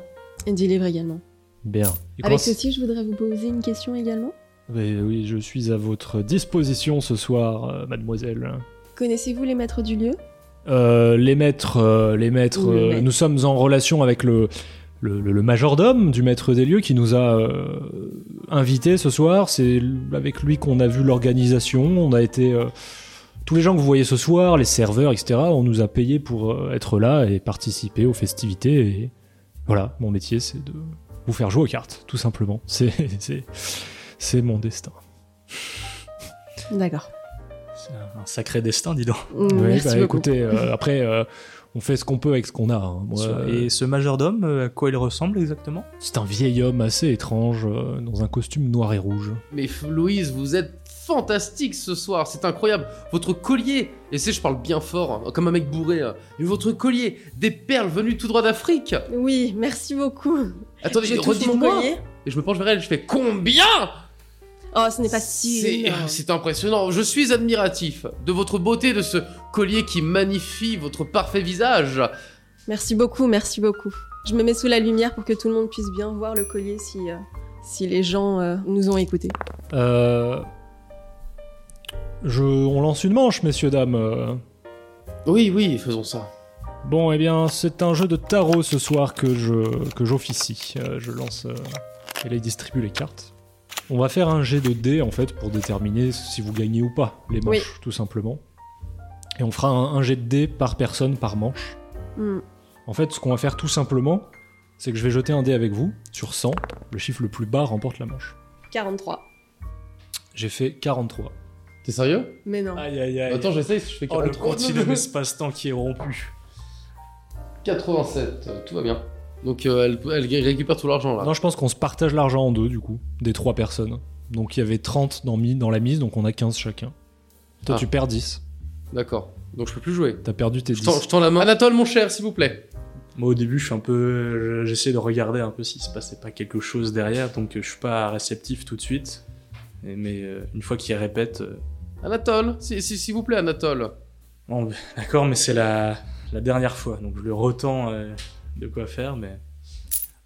Et 10 livres également. Bien. Et Avec comment- ceci, je voudrais vous poser une question également. Oui, oui, je suis à votre disposition ce soir, euh, mademoiselle. Connaissez-vous les maîtres du lieu? Euh, les maîtres, euh, les maîtres, Le euh, maître. nous sommes en relation avec le, le, le- le majordome du maître des lieux qui nous a euh, invités ce soir. C'est avec lui qu'on a vu l'organisation. On a été euh, tous les gens que vous voyez ce soir, les serveurs, etc. On nous a payé pour euh, être là et participer aux festivités. Et voilà, mon métier, c'est de vous faire jouer aux cartes, tout simplement. C'est c'est c'est mon destin. D'accord. C'est un, sacré destin, dis donc. Oui, Merci bah, écoutez, euh, après, euh, on fait ce qu'on peut avec ce qu'on a. hein. Moi, Et ce majordome, à quoi il ressemble exactement? C'est un vieil homme assez étrange, euh, dans un costume noir et rouge. Mais Louise, vous êtes fantastique ce soir, c'est incroyable. Votre collier, et c'est, je parle bien fort, hein, comme un mec bourré, hein, mais votre collier, des perles venues tout droit d'Afrique. Oui, merci beaucoup. Attendez, Je touche mon redites-moi. collier. Et je me penche vers elle, je fais combien? Oh, ce n'est pas si. C'est énorme. c'est impressionnant. Je suis admiratif de votre beauté, de ce collier qui magnifie votre parfait visage. Merci beaucoup, merci beaucoup. Je me mets sous la lumière pour que tout le monde puisse bien voir le collier si, euh, si les gens euh, nous ont écoutés. Euh... Je... On lance une manche, messieurs, dames. Oui, oui, faisons ça. Bon, eh bien, c'est un jeu de tarot ce soir que je que j'officie. Euh, je lance... euh, Et là, il distribue les cartes. On va faire un jet de dés, en fait, pour déterminer si vous gagnez ou pas les manches, Oui. tout simplement. Et on fera un, un jet de dés par personne, par manche. Hmm. En fait, ce qu'on va faire tout simplement, c'est que je vais jeter un dé avec vous, sur 100. Le chiffre le plus bas remporte la manche. 43. J'ai fait 43. T'es sérieux? Mais non. Aïe aïe aïe. Attends, j'essaye je fais oh, le 43. continuum espace-temps qui est rompu. 87, euh, tout va bien. Donc euh, elle, elle récupère tout l'argent là. Non, je pense qu'on se partage l'argent en deux, du coup, des trois personnes. Donc il y avait 30 dans, mi- dans la mise, donc on a 15 chacun. Toi, Ah. tu perds 10. D'accord. Donc je peux plus jouer. T'as perdu tes Je 10. tends, je tends la main. Anatole, mon cher, s'il vous plaît. Moi au début, je suis un peu, j'essaie de regarder un peu s'il se passait pas quelque chose derrière, donc euh, je suis pas réceptif tout de suite. Et- mais euh, une fois qu'il répète, euh, Anatole, si- si- s'il vous plaît, Anatole. Bon, d'accord, mais c'est la, la dernière fois, donc je lui retends euh, de quoi faire, mais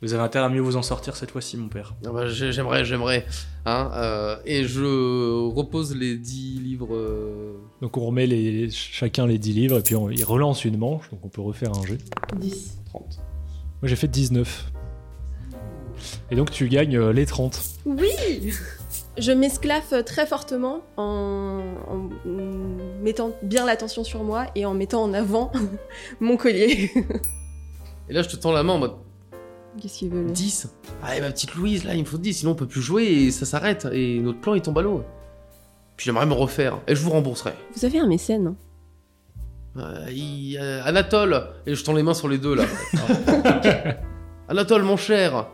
vous avez intérêt à mieux vous en sortir cette fois-ci, mon père. Ah bah, j'ai- j'aimerais, j'aimerais. Hein, euh, et je repose les 10 livres. euh, Donc on remet les, chacun les 10 livres et puis on, il relance une manche, donc on peut refaire un jet. 10. 30. Moi j'ai fait 19. Et donc tu gagnes les 30. Oui Je m'esclaffe très fortement en, en mettant bien l'attention sur moi et en mettant en avant mon collier. Et là, je te tends la main en mode Qu'est-ce qu'il veut lui? 10. Allez, ma petite Louise, là, il me faut 10, sinon on peut plus jouer et ça s'arrête. Et notre plan, il tombe à l'eau. Puis j'aimerais me refaire. Et je vous rembourserai. Vous avez un mécène hein? Euh, il- euh, Anatole Et je tends les mains sur les deux, là. Anatole, mon cher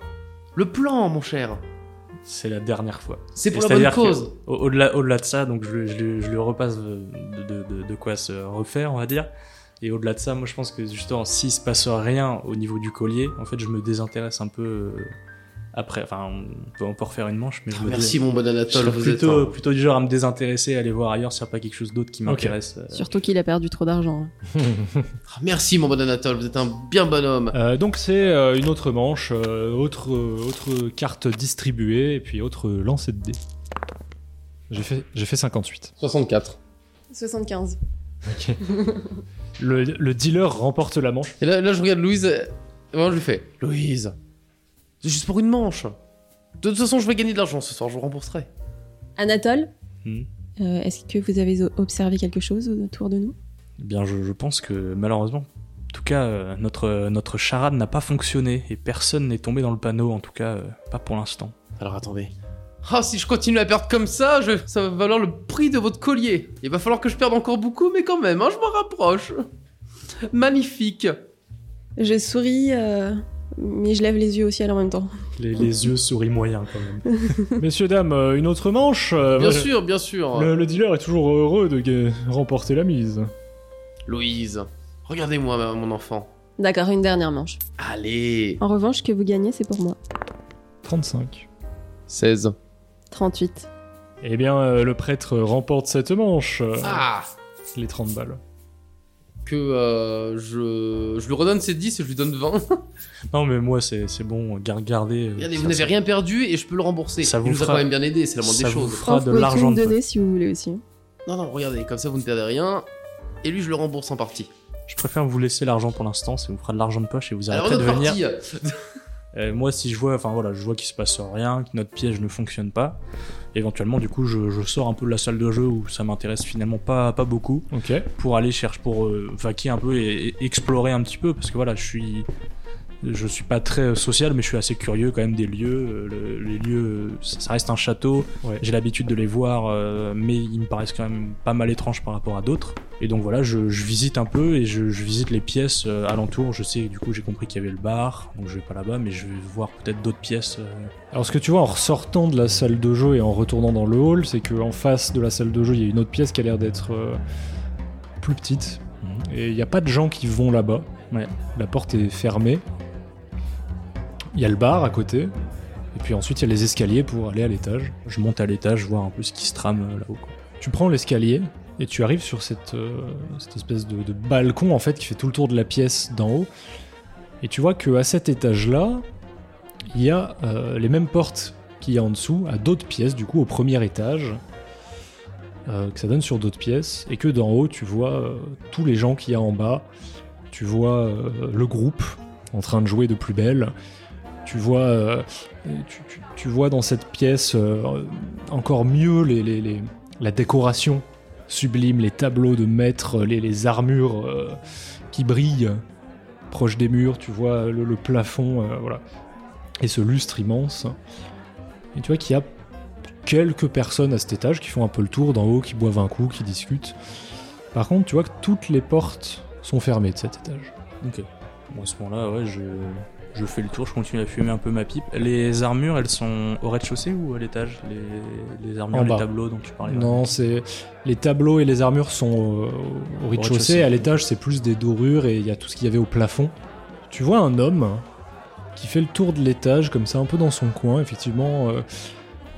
Le plan, mon cher C'est la dernière fois. C'est pour Et la bonne cause au- Au-delà, de ça, donc je, lui- je, je lui repasse de, de, de- de quoi se refaire, on va dire. Et au-delà de ça, moi je pense que justement, s'il se passe rien au niveau du collier, en fait, je me désintéresse un peu euh, après. Enfin, on peut, refaire une manche, mais je me Merci, dé- mon bon Anatole, vous êtes plutôt, un- plutôt du genre à me désintéresser, à aller voir ailleurs s'il n'y a pas quelque chose d'autre qui m'intéresse. euh. Surtout qu'il a perdu trop d'argent. hein. Ah, Merci, mon bon Anatole, vous êtes un bien bon homme. Euh, donc c'est euh, une autre manche, euh, autre, autre carte distribuée et puis autre lancer de dés. J'ai fait, j'ai fait 58. 64. 75. Le, le dealer remporte la manche. Et là, là je regarde Louise, et moi je lui fais? Louise, c'est juste pour une manche. De toute façon, je vais gagner de l'argent ce soir, je vous rembourserai. Anatole, Hmm. euh, est-ce que vous avez observé quelque chose autour de nous? Eh bien, je, je pense que malheureusement, en tout cas, euh, notre, notre charade n'a pas fonctionné et personne n'est tombé dans le panneau, en tout cas, euh, pas pour l'instant. Alors attendez. Ah, si je continue à perdre comme ça, je- ça va valoir le prix de votre collier. Il va falloir que je perde encore beaucoup, mais quand même, hein, je m'en rapproche. Magnifique. Je souris, euh, mais je lève les yeux au ciel en même temps. Les, les yeux sourient moyen quand même. Messieurs, dames, euh, une autre manche. euh, Bien sûr, bien sûr. Le, le dealer est toujours heureux de remporter la mise. Louise, regardez-moi, mon enfant. D'accord, une dernière manche. Allez. En revanche, ce que vous gagnez, c'est pour moi. 35. 16. 38. Eh bien, euh, le prêtre remporte cette manche. euh, Ah Les 30 balles. Que euh, je... je lui redonne ses 10 et je lui donne 20. Non, mais moi, c'est c'est bon, gar- gardez. euh, Regardez, ça- vous n'avez rien perdu et je peux le rembourser. Ça vous Il nous a fera- quand même bien aidé, c'est la moindre ça des vous choses. fera vous de pouvez l'argent tout me de donner si vous voulez aussi. Non, non, regardez, comme ça vous ne perdez rien. Et lui, je le rembourse en partie. Je préfère vous laisser l'argent pour l'instant, ça vous fera de l'argent de poche et vous Alors, arrêterez de notre venir. partie. Euh, moi, si je vois, enfin voilà, je vois qu'il se passe rien, que notre piège ne fonctionne pas, éventuellement, du coup, je, je sors un peu de la salle de jeu où ça m'intéresse finalement pas, pas beaucoup, Ok. pour aller chercher, pour euh, vaquer un peu et, et explorer un petit peu, parce que voilà, je suis, je suis pas très social, mais je suis assez curieux quand même des lieux. Euh, le- les lieux, euh, ça, reste un château. Ouais. J'ai l'habitude de les voir, euh, mais ils me paraissent quand même pas mal étranges par rapport à d'autres. Et donc voilà, je, je visite un peu et je, je visite les pièces euh, alentour. Je sais, du coup, j'ai compris qu'il y avait le bar, donc je vais pas là-bas, mais je vais voir peut-être d'autres pièces. euh. Alors ce que tu vois en ressortant de la salle de jeu et en retournant dans le hall, c'est qu'en face de la salle de jeu, il y a une autre pièce qui a l'air d'être euh, plus petite. Et il n'y a pas de gens qui vont là-bas. Ouais. La porte est fermée. Il y a le bar à côté. Et puis ensuite, il y a les escaliers pour aller à l'étage. Je monte à l'étage, voir un peu ce qui se trame euh, là-haut. Tu prends l'escalier et tu arrives sur cette, euh, espèce de, balcon en fait qui fait tout le tour de la pièce d'en haut. Et tu vois que à cet étage-là, il y a euh, les mêmes portes qu'il y a en dessous, à d'autres pièces, du coup au premier étage, que ça donne sur d'autres pièces, et que d'en haut tu vois tous les gens qu'il y a en bas. Tu vois le groupe en train de jouer de plus belle. Tu vois, euh, tu, vois dans cette pièce euh, encore mieux la décoration sublime, les tableaux de maîtres, les, armures euh, qui brillent proche des murs, tu vois le, le plafond, voilà, et ce lustre immense. Et tu vois qu'il y a quelques personnes à cet étage qui font un peu le tour d'en haut, qui boivent un coup, qui discutent. Par contre, tu vois que toutes les portes sont fermées de cet étage. Ok. Bon, à ce moment-là, ouais, je, je fais le tour, je continue à fumer un peu ma pipe. Les armures, elles sont au rez-de-chaussée ou à l'étage? Les, les armures, les tableaux dont tu parlais Non, c'est les tableaux et les armures sont au rez-de-chaussée. rez-de-chaussée. À l'étage, c'est plus des dorures et il y a tout ce qu'il y avait au plafond. Tu vois un homme qui fait le tour de l'étage comme ça, un peu dans son coin, effectivement euh,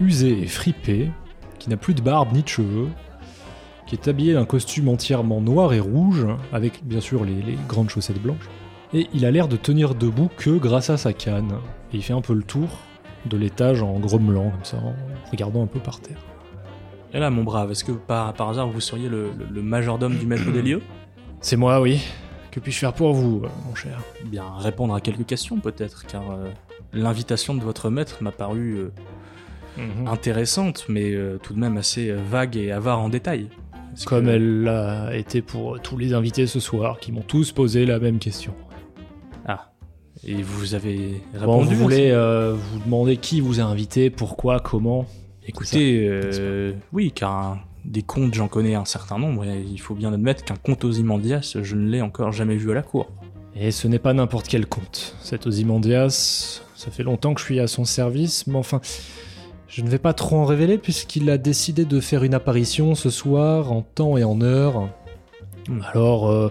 usé et fripé, qui n'a plus de barbe ni de cheveux, qui est habillé d'un costume entièrement noir et rouge, avec bien sûr les, les grandes chaussettes blanches. Et il a l'air de tenir debout que grâce à sa canne. Et il fait un peu le tour de l'étage en grommelant, comme ça, en regardant un peu par terre. Et là, mon brave, est-ce que par, par hasard vous seriez le, le- le majordome du maître des lieux? C'est moi, oui. Que puis-je faire pour vous, euh, mon cher? Bien, répondre à quelques questions peut-être, car euh, l'invitation de votre maître m'a paru euh, intéressante, mais euh, tout de même assez vague et avare en détail. Comme que- elle l'a été pour tous les invités ce soir, qui m'ont tous posé la même question. Et vous avez Bon, répondu vous voulez euh, vous demander qui vous a invité, pourquoi, comment? Écoutez, euh, oui, car un- des contes, j'en connais un certain nombre, et il faut bien admettre qu'un conte Ozymandias, je ne l'ai encore jamais vu à la cour. Et ce n'est pas n'importe quel conte. Cet Ozymandias, ça fait longtemps que je suis à son service, mais enfin, je ne vais pas trop en révéler puisqu'il a décidé de faire une apparition ce soir en temps et en heure. Hmm. Alors, euh, euh,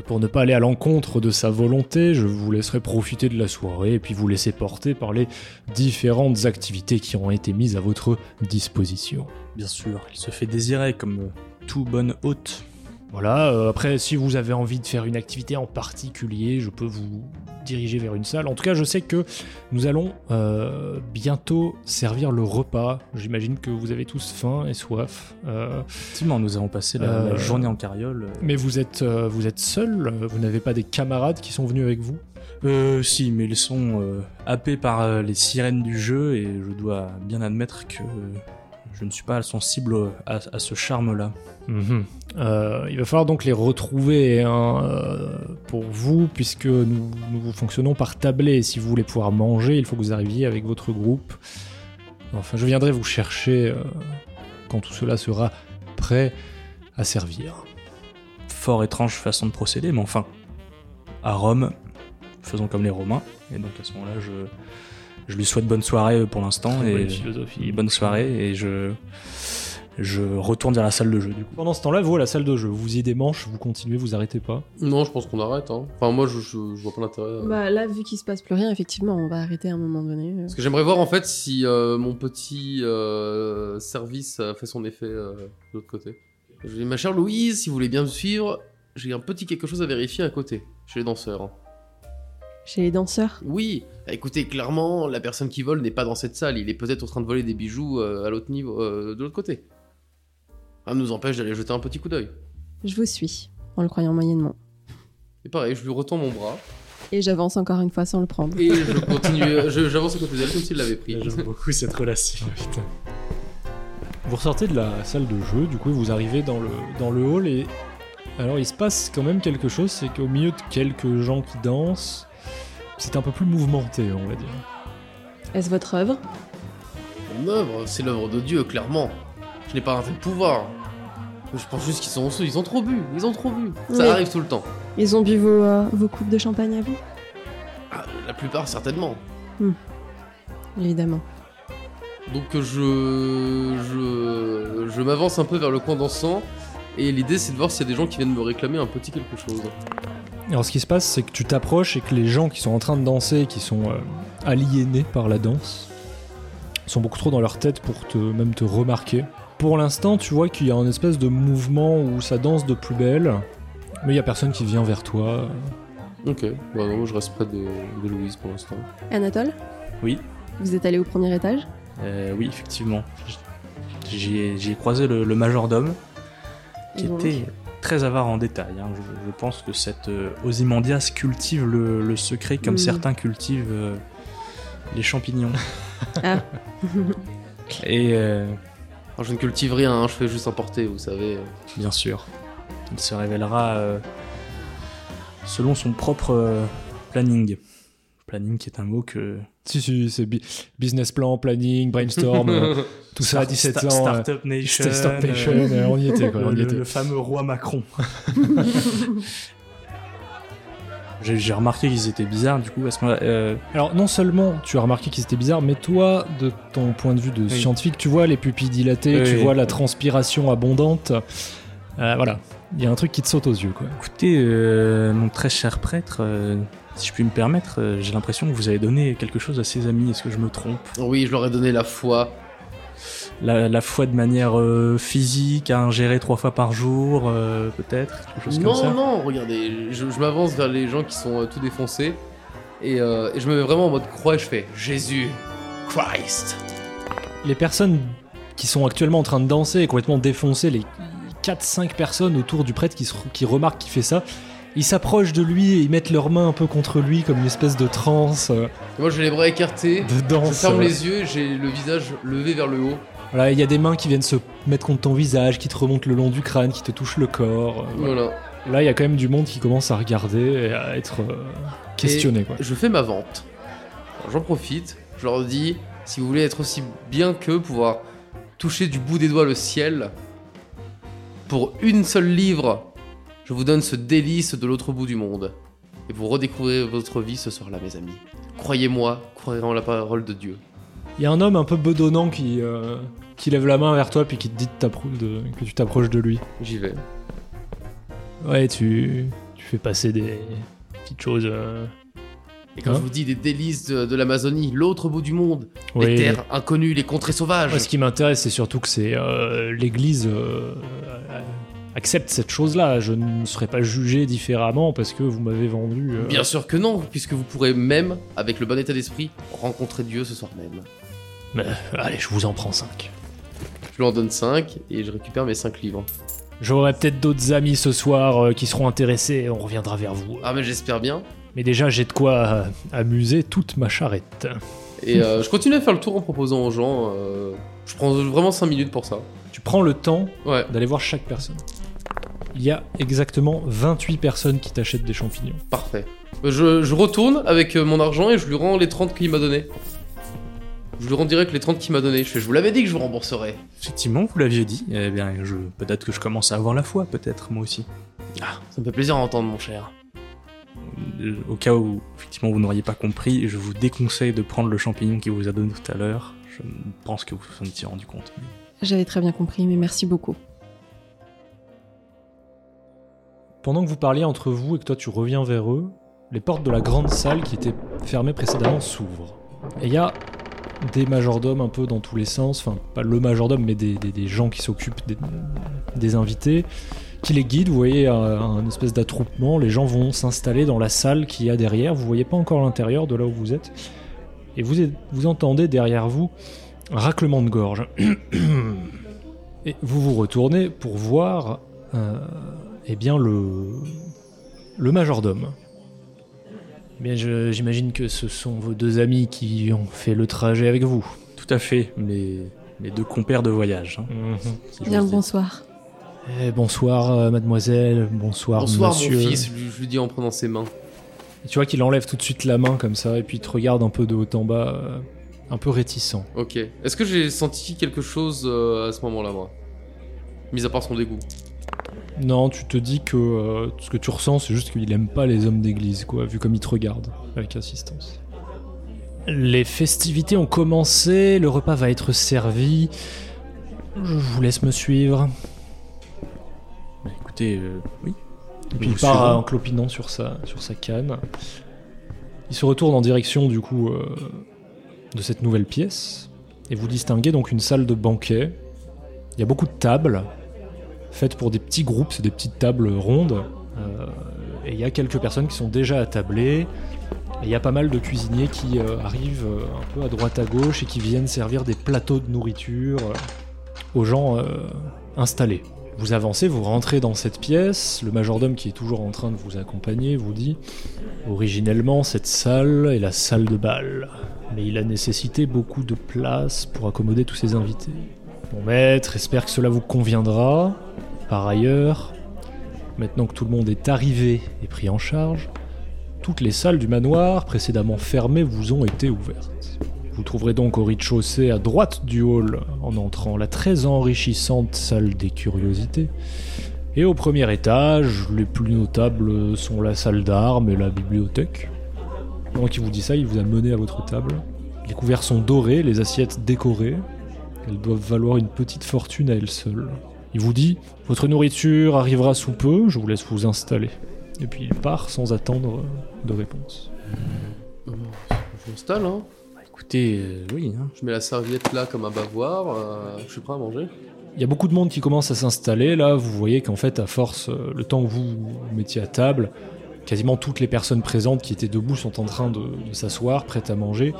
pour ne pas aller à l'encontre de sa volonté, je vous laisserai profiter de la soirée et puis vous laisser porter par les différentes activités qui ont été mises à votre disposition. Bien sûr, il se fait désirer comme euh, tout bon hôte. Voilà, euh, après, si vous avez envie de faire une activité en particulier, je peux vous diriger vers une salle. En tout cas, je sais que nous allons euh, bientôt servir le repas. J'imagine que vous avez tous faim et soif. Euh, Effectivement, nous avons passé la, la journée en carriole. mais vous êtes, vous êtes seul Vous n'avez pas des camarades qui sont venus avec vous? Euh, si, mais ils sont happés par les sirènes du jeu, et je dois bien admettre que je ne suis pas sensible à, à ce charme-là. Mhm. Euh, il va falloir donc les retrouver hein, euh, pour vous, puisque nous, nous fonctionnons par tablé. Si vous voulez pouvoir manger, il faut que vous arriviez avec votre groupe. Enfin, je viendrai vous chercher euh, quand tout cela sera prêt à servir. Fort étrange façon de procéder, mais enfin, à Rome, faisons comme les Romains, et donc à ce moment-là, je, je lui souhaite bonne soirée euh, pour l'instant, et bonne philosophie. bonne soirée, et je, je retourne vers la salle de jeu du coup. Pendant ce temps-là, vous à la salle de jeu, vous y des manches, vous continuez, vous arrêtez pas? Non, je pense qu'on arrête. Hein. Enfin, moi, je, je, je vois pas l'intérêt. euh. Bah là, vu qu'il se passe plus rien, effectivement, on va arrêter à un moment donné. euh. Parce que j'aimerais voir en fait si euh, mon petit euh, service a fait son effet euh, de l'autre côté. Je dis, ma chère Louise, si vous voulez bien me suivre, j'ai un petit quelque chose à vérifier à côté, chez les danseurs. hein. Chez les danseurs. Oui, écoutez, clairement, la personne qui vole n'est pas dans cette salle, il est peut-être en train de voler des bijoux euh, à l'autre niveau, euh, de l'autre côté. Ça nous empêche d'aller jeter un petit coup d'œil. Je vous suis, en le croyant moyennement. Et pareil, je lui retends mon bras, Et j'avance encore une fois sans le prendre. et je continue, je- j'avance à côté d'elle comme s'il l'avait pris. beaucoup cette relation. Vous ressortez de la salle de jeu, du coup, vous arrivez dans le, dans le hall et. Alors, il se passe quand même quelque chose, c'est qu'au milieu de quelques gens qui dansent, c'est un peu plus mouvementé, on va dire. Est-ce votre œuvre? Mon œuvre, c'est l'œuvre de Dieu, clairement. Je n'ai pas un tel pouvoir. Je pense juste qu'ils sont ils ont trop bu, ils ont trop bu. Ça Oui. arrive tout le temps. Ils ont bu vos, euh, vos coupes de champagne à vous? Ah, la plupart, certainement. Évidemment. Donc je, je, je m'avance un peu vers le coin dansant. Et l'idée, c'est de voir s'il y a des gens qui viennent me réclamer un petit quelque chose. Alors, ce qui se passe, c'est que tu t'approches et que les gens qui sont en train de danser, qui sont euh, aliénés par la danse, sont beaucoup trop dans leur tête pour te, même te remarquer. Pour l'instant, tu vois qu'il y a un espèce de mouvement où ça danse de plus belle, mais il y a personne qui vient vers toi. Ok, bah non, je reste près de, de Louise pour l'instant. Anatole Oui. Vous êtes allé au premier étage Euh, oui, effectivement. J'y ai, j'y ai croisé le, le majordome, qui était très avare en détail. hein. Je, je pense que cette euh, Ozymandias cultive le, le secret comme Mm. certains cultivent euh, les champignons. Ah. Et euh, Alors, je ne cultive rien, hein, je fais juste importer, vous savez. bien sûr, il se révélera euh, selon son propre euh, planning. Planning qui est un mot que... Si, si, c'est bi- business plan, planning, brainstorm, euh, tout ça à 17 Star- ans. euh, Startup Nation. Start Nation, euh, euh, on y était quoi, on y le, était. le fameux roi Macron. J'ai remarqué qu'ils étaient bizarres, du coup, euh, Alors non seulement tu as remarqué qu'ils étaient bizarres, mais toi, de ton point de vue de Oui. scientifique, tu vois les pupilles dilatées, Oui, tu oui. vois la transpiration abondante. Euh, voilà, il y a un truc qui te saute aux yeux quoi. écoutez, euh, mon très cher prêtre, euh, si je puis me permettre, euh, j'ai l'impression que vous avez donné quelque chose à ses amis. Est-ce que je me trompe? Oui, je leur ai donné la foi. la, la foi de manière euh, physique, à ingérer trois fois par jour, euh, peut-être? Quelque chose comme ça? Non, non, regardez, je, je m'avance vers les gens qui sont euh, tout défoncés. Et, euh, et je me mets vraiment en mode croix et je fais Jésus, Christ. Les personnes qui sont actuellement en train de danser et complètement défoncées, les 4-5 personnes autour du prêtre qui, se- qui remarquent qu'il fait ça, ils s'approchent de lui et ils mettent leurs mains un peu contre lui comme une espèce de transe, euh, moi j'ai les bras écartés, de je danse. ferme euh. les yeux et j'ai le visage levé vers le haut. Voilà, il y a des mains qui viennent se mettre contre ton visage, qui te remontent le long du crâne, qui te touchent le corps. euh, voilà. Voilà. Là, il y a quand même du monde qui commence à regarder et à être euh, questionné. Quoi. Je fais ma vente. Alors, J'en profite, je leur dis si vous voulez être aussi bien qu'eux, pouvoir toucher du bout des doigts le ciel, pour une seule livre, je vous donne ce délice de l'autre bout du monde. Et vous redécouvrirez votre vie ce soir-là, mes amis. Croyez-moi, croyez en la parole de Dieu. Il y a un homme un peu bedonnant qui, euh, qui lève la main vers toi puis qui te dit de de- que tu t'approches de lui. J'y vais. Ouais, tu, tu fais passer des petites choses. euh, Et quand Hein je vous dis des délices de, de l'Amazonie, l'autre bout du monde, oui, les terres inconnues, les contrées sauvages. Moi, ce qui m'intéresse, c'est surtout que c'est euh, l'Église euh, euh, accepte cette chose-là. Je ne serai pas jugé différemment parce que vous m'avez vendu. euh, Bien sûr que non, puisque vous pourrez même, avec le bon état d'esprit, rencontrer Dieu ce soir même. mais, allez, je vous en prends 5. Je lui en donne 5 et je récupère mes 5 livres. J'aurai peut-être d'autres amis ce soir euh, qui seront intéressés et on reviendra vers vous. Ah mais j'espère bien. Mais déjà, j'ai de quoi euh, amuser toute ma charrette. Et euh, je continue à faire le tour en proposant aux gens. euh, je prends vraiment 5 minutes pour ça. Tu prends le temps Ouais. d'aller voir chaque personne. Il y a exactement 28 personnes qui t'achètent des champignons. Parfait. Je, je retourne avec euh, mon argent et je lui rends les 30 qu'il m'a donné. Je lui rends direct les 30 qu'il m'a donné. Je fais, je vous l'avais dit que je vous rembourserais. Effectivement, vous l'aviez dit. Eh bien, je... peut-être que je commence à avoir la foi, peut-être, moi aussi. Ah, ça me fait plaisir à entendre, mon cher. Euh, Au cas où, effectivement, vous n'auriez pas compris, je vous déconseille de prendre le champignon qu'il vous a donné tout à l'heure. Je pense que vous vous en étiez rendu compte. J'avais très bien compris, mais merci beaucoup. Pendant que vous parliez entre vous et que toi tu reviens vers eux, les portes de la grande salle qui étaient fermées précédemment s'ouvrent. Et il y a des majordomes un peu dans tous les sens, enfin pas le majordome mais des, gens qui s'occupent des, invités, qui les guident, vous voyez un, espèce d'attroupement, les gens vont s'installer dans la salle qu'il y a derrière, vous voyez pas encore l'intérieur de là où vous êtes, et vous entendez derrière vous un raclement de gorge. et vous vous retournez pour voir... euh, eh bien, le, le majordome. Eh Bien, j'imagine que ce sont vos deux amis qui ont fait le trajet avec vous. Tout à fait, mes, mes deux compères de voyage. hein, si Bien dire. bonsoir. Eh, bonsoir, euh, mademoiselle. Bonsoir, Bonsoir, monsieur. mon fils, je lui, je lui dis en prenant ses mains. Et tu vois qu'il enlève tout de suite la main comme ça, et puis il te regarde un peu de haut en bas, euh, un peu réticent. Ok. Est-ce que j'ai senti quelque chose euh, à ce moment-là, moi? Mis à part son dégoût. Non, tu te dis que euh, ce que tu ressens, c'est juste qu'il aime pas les hommes d'église, quoi, vu comme il te regarde avec insistance. Les festivités ont commencé, le repas va être servi. Je vous laisse me suivre. Bah, écoutez, euh, oui. Et puis il part suivons. en clopinant sur sa, sur sa canne. Il se retourne en direction du coup euh, de cette nouvelle pièce. Et vous distinguez donc une salle de banquet. Il y a beaucoup de tables, faites pour des petits groupes, c'est des petites tables rondes. Euh, et il y a quelques personnes qui sont déjà attablées. Il y a pas mal de cuisiniers qui euh, arrivent euh, un peu à droite à gauche et qui viennent servir des plateaux de nourriture aux gens installés. Vous avancez, vous rentrez dans cette pièce, le majordome qui est toujours en train de vous accompagner vous dit Originellement, cette salle est la salle de bal, mais il a nécessité beaucoup de place pour accommoder tous ses invités. Mon maître espère que cela vous conviendra. Par ailleurs, maintenant que tout le monde est arrivé et pris en charge, toutes les salles du manoir précédemment fermées vous ont été ouvertes. Vous trouverez donc au rez-de-chaussée à droite du hall en entrant la très enrichissante salle des curiosités. Et au premier étage, les plus notables sont la salle d'armes et la bibliothèque. Pendant qu'il vous dit ça, il vous a mené à votre table. Les couverts sont dorés, les assiettes décorées. Elles doivent valoir une petite fortune à elles seules. Il vous dit Votre nourriture arrivera sous peu, je vous laisse vous installer. Et puis il part sans attendre de réponse. Je m'installe, hein. Écoutez, euh, oui. hein. Je mets la serviette là comme un bavoir. euh, je suis prêt à manger. Il y a beaucoup de monde qui commence à s'installer. Là, vous voyez qu'en fait, à force, euh, le temps que vous vous mettiez à table, quasiment toutes les personnes présentes qui étaient debout sont en train de, de s'asseoir, prêtes à manger.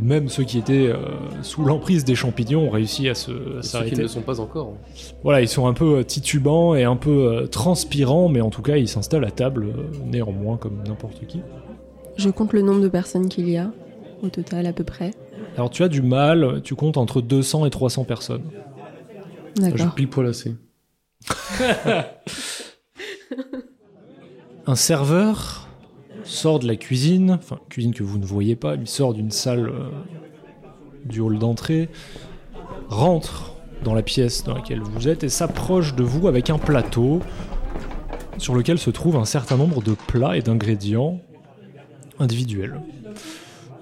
Même ceux qui étaient euh, sous l'emprise des champignons ont réussi à se à Ceux qui s'arrêter. ne le sont pas encore. Voilà, ils sont un peu euh, titubants et un peu euh, transpirants, mais en tout cas, ils s'installent à table, euh, néanmoins, comme n'importe qui. Je compte le nombre de personnes qu'il y a, au total à peu près. Alors, tu as du mal, tu comptes entre 200 et 300 personnes. Je D'accord. pile poil assez. Un serveur? Sort de la cuisine, enfin cuisine que vous ne voyez pas, il sort d'une salle euh, du hall d'entrée, rentre dans la pièce dans laquelle vous êtes et s'approche de vous avec un plateau sur lequel se trouve un certain nombre de plats et d'ingrédients individuels.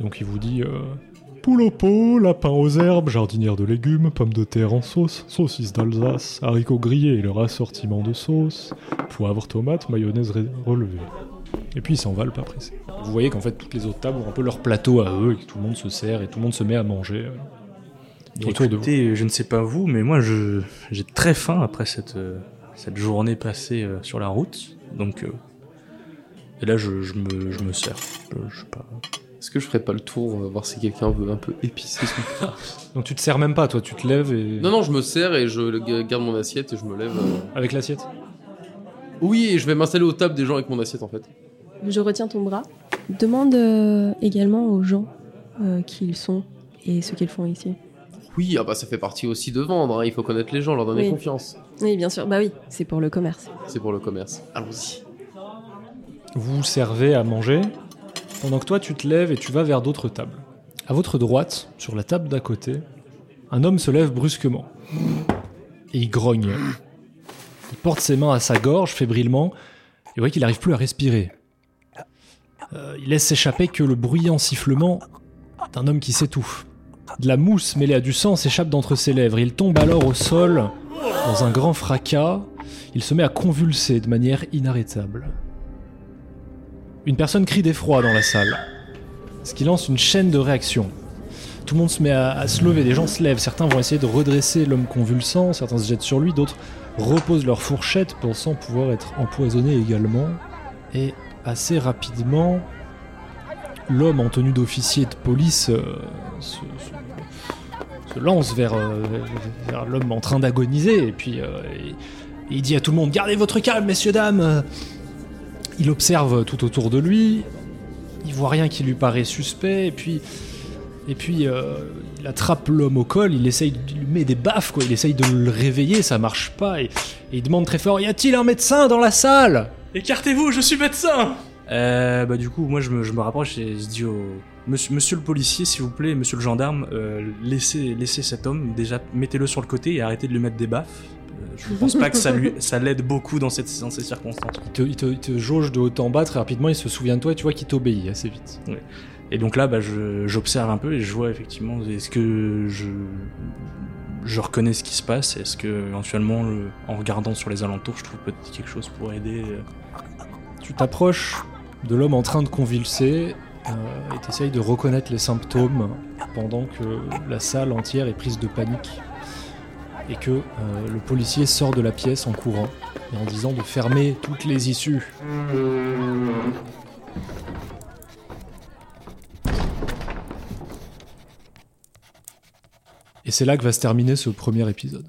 Donc il vous dit euh, poule lapin aux herbes, jardinière de légumes, pommes de terre en sauce, saucisses d'Alsace, haricots grillés et leur assortiment de sauces, poivre, tomate, mayonnaise relevée. Et puis ils s'en va le pas pressé. Vous voyez qu'en fait toutes les autres tables ont un peu leur plateau à eux et que tout le monde se sert et tout le monde se met à manger euh, autour de vous. Écoutez, je ne sais pas vous, mais moi, je j'ai très faim après cette euh, cette journée passée euh, sur la route. Donc, euh, et là, je, je me je me sers. Je, je sais pas. Est-ce que je ferais pas le tour, euh, voir si quelqu'un veut un peu épicer son plat Donc tu te sers même pas, toi tu te lèves et... Non, non, je me sers et je garde mon assiette et je me lève. euh. Avec l'assiette? Oui, et je vais m'installer aux tables des gens avec mon assiette en fait. Je retiens ton bras. Demande euh, également aux gens euh, qui ils sont et ce qu'ils font ici. Oui, ah bah ça fait partie aussi de vendre, hein, il faut connaître les gens, leur donner Oui. confiance. Oui, bien sûr. Bah oui, c'est pour le commerce. C'est pour le commerce. Allons-y. Vous servez à manger, pendant que toi tu te lèves et tu vas vers d'autres tables. À votre droite, sur la table d'à côté, un homme se lève brusquement. Et il grogne. Porte ses mains à sa gorge fébrilement, et voyez qu'il n'arrive plus à respirer. Euh, il laisse s'échapper que le bruyant sifflement d'un homme qui s'étouffe. De la mousse mêlée à du sang s'échappe d'entre ses lèvres. Il tombe alors au sol dans un grand fracas. Il se met à convulser de manière inarrêtable. Une personne crie d'effroi dans la salle, ce qui lance une chaîne de réactions. Tout le monde se met à se lever, des gens se lèvent, certains vont essayer de redresser l'homme convulsant, certains se jettent sur lui, d'autres reposent leur fourchette pensant pouvoir être empoisonnés également. Et assez rapidement, l'homme en tenue d'officier de police euh, se, lance vers, euh, vers l'homme en train d'agoniser. Et puis euh, il- il dit à tout le monde Gardez votre calme, messieurs, dames! Il observe tout autour de lui, il voit rien qui lui paraît suspect, et puis, et puis il attrape l'homme au col, il essaye, de- il lui met des baffes, quoi, il essaye de le réveiller, ça marche pas, et, et il demande très fort, y a-t-il un médecin dans la salle? Écartez-vous, je suis médecin. Euh, Bah du coup, moi je me, je me rapproche et je dis au... Monsieur, monsieur le policier, s'il vous plaît, monsieur le gendarme, euh, laissez, laissez cet homme, déjà mettez-le sur le côté et arrêtez de lui mettre des baffes. Euh, je pense pas que ça lui, ça l'aide beaucoup dans, cette, dans ces circonstances. il te, il, te, il te jauge de haut en bas, très rapidement, il se souvient de toi, et tu vois qu'il t'obéit assez vite. Et donc là, bah, j'observe un peu et je vois effectivement, est-ce que je, reconnais ce qui se passe? Est-ce que éventuellement, le- en regardant sur les alentours, je trouve peut-être quelque chose pour aider euh, Tu t'approches de l'homme en train de convulser euh, et t'essayes de reconnaître les symptômes pendant que la salle entière est prise de panique et que euh, le policier sort de la pièce en courant et en disant de fermer toutes les issues. Et c'est là que va se terminer ce premier épisode.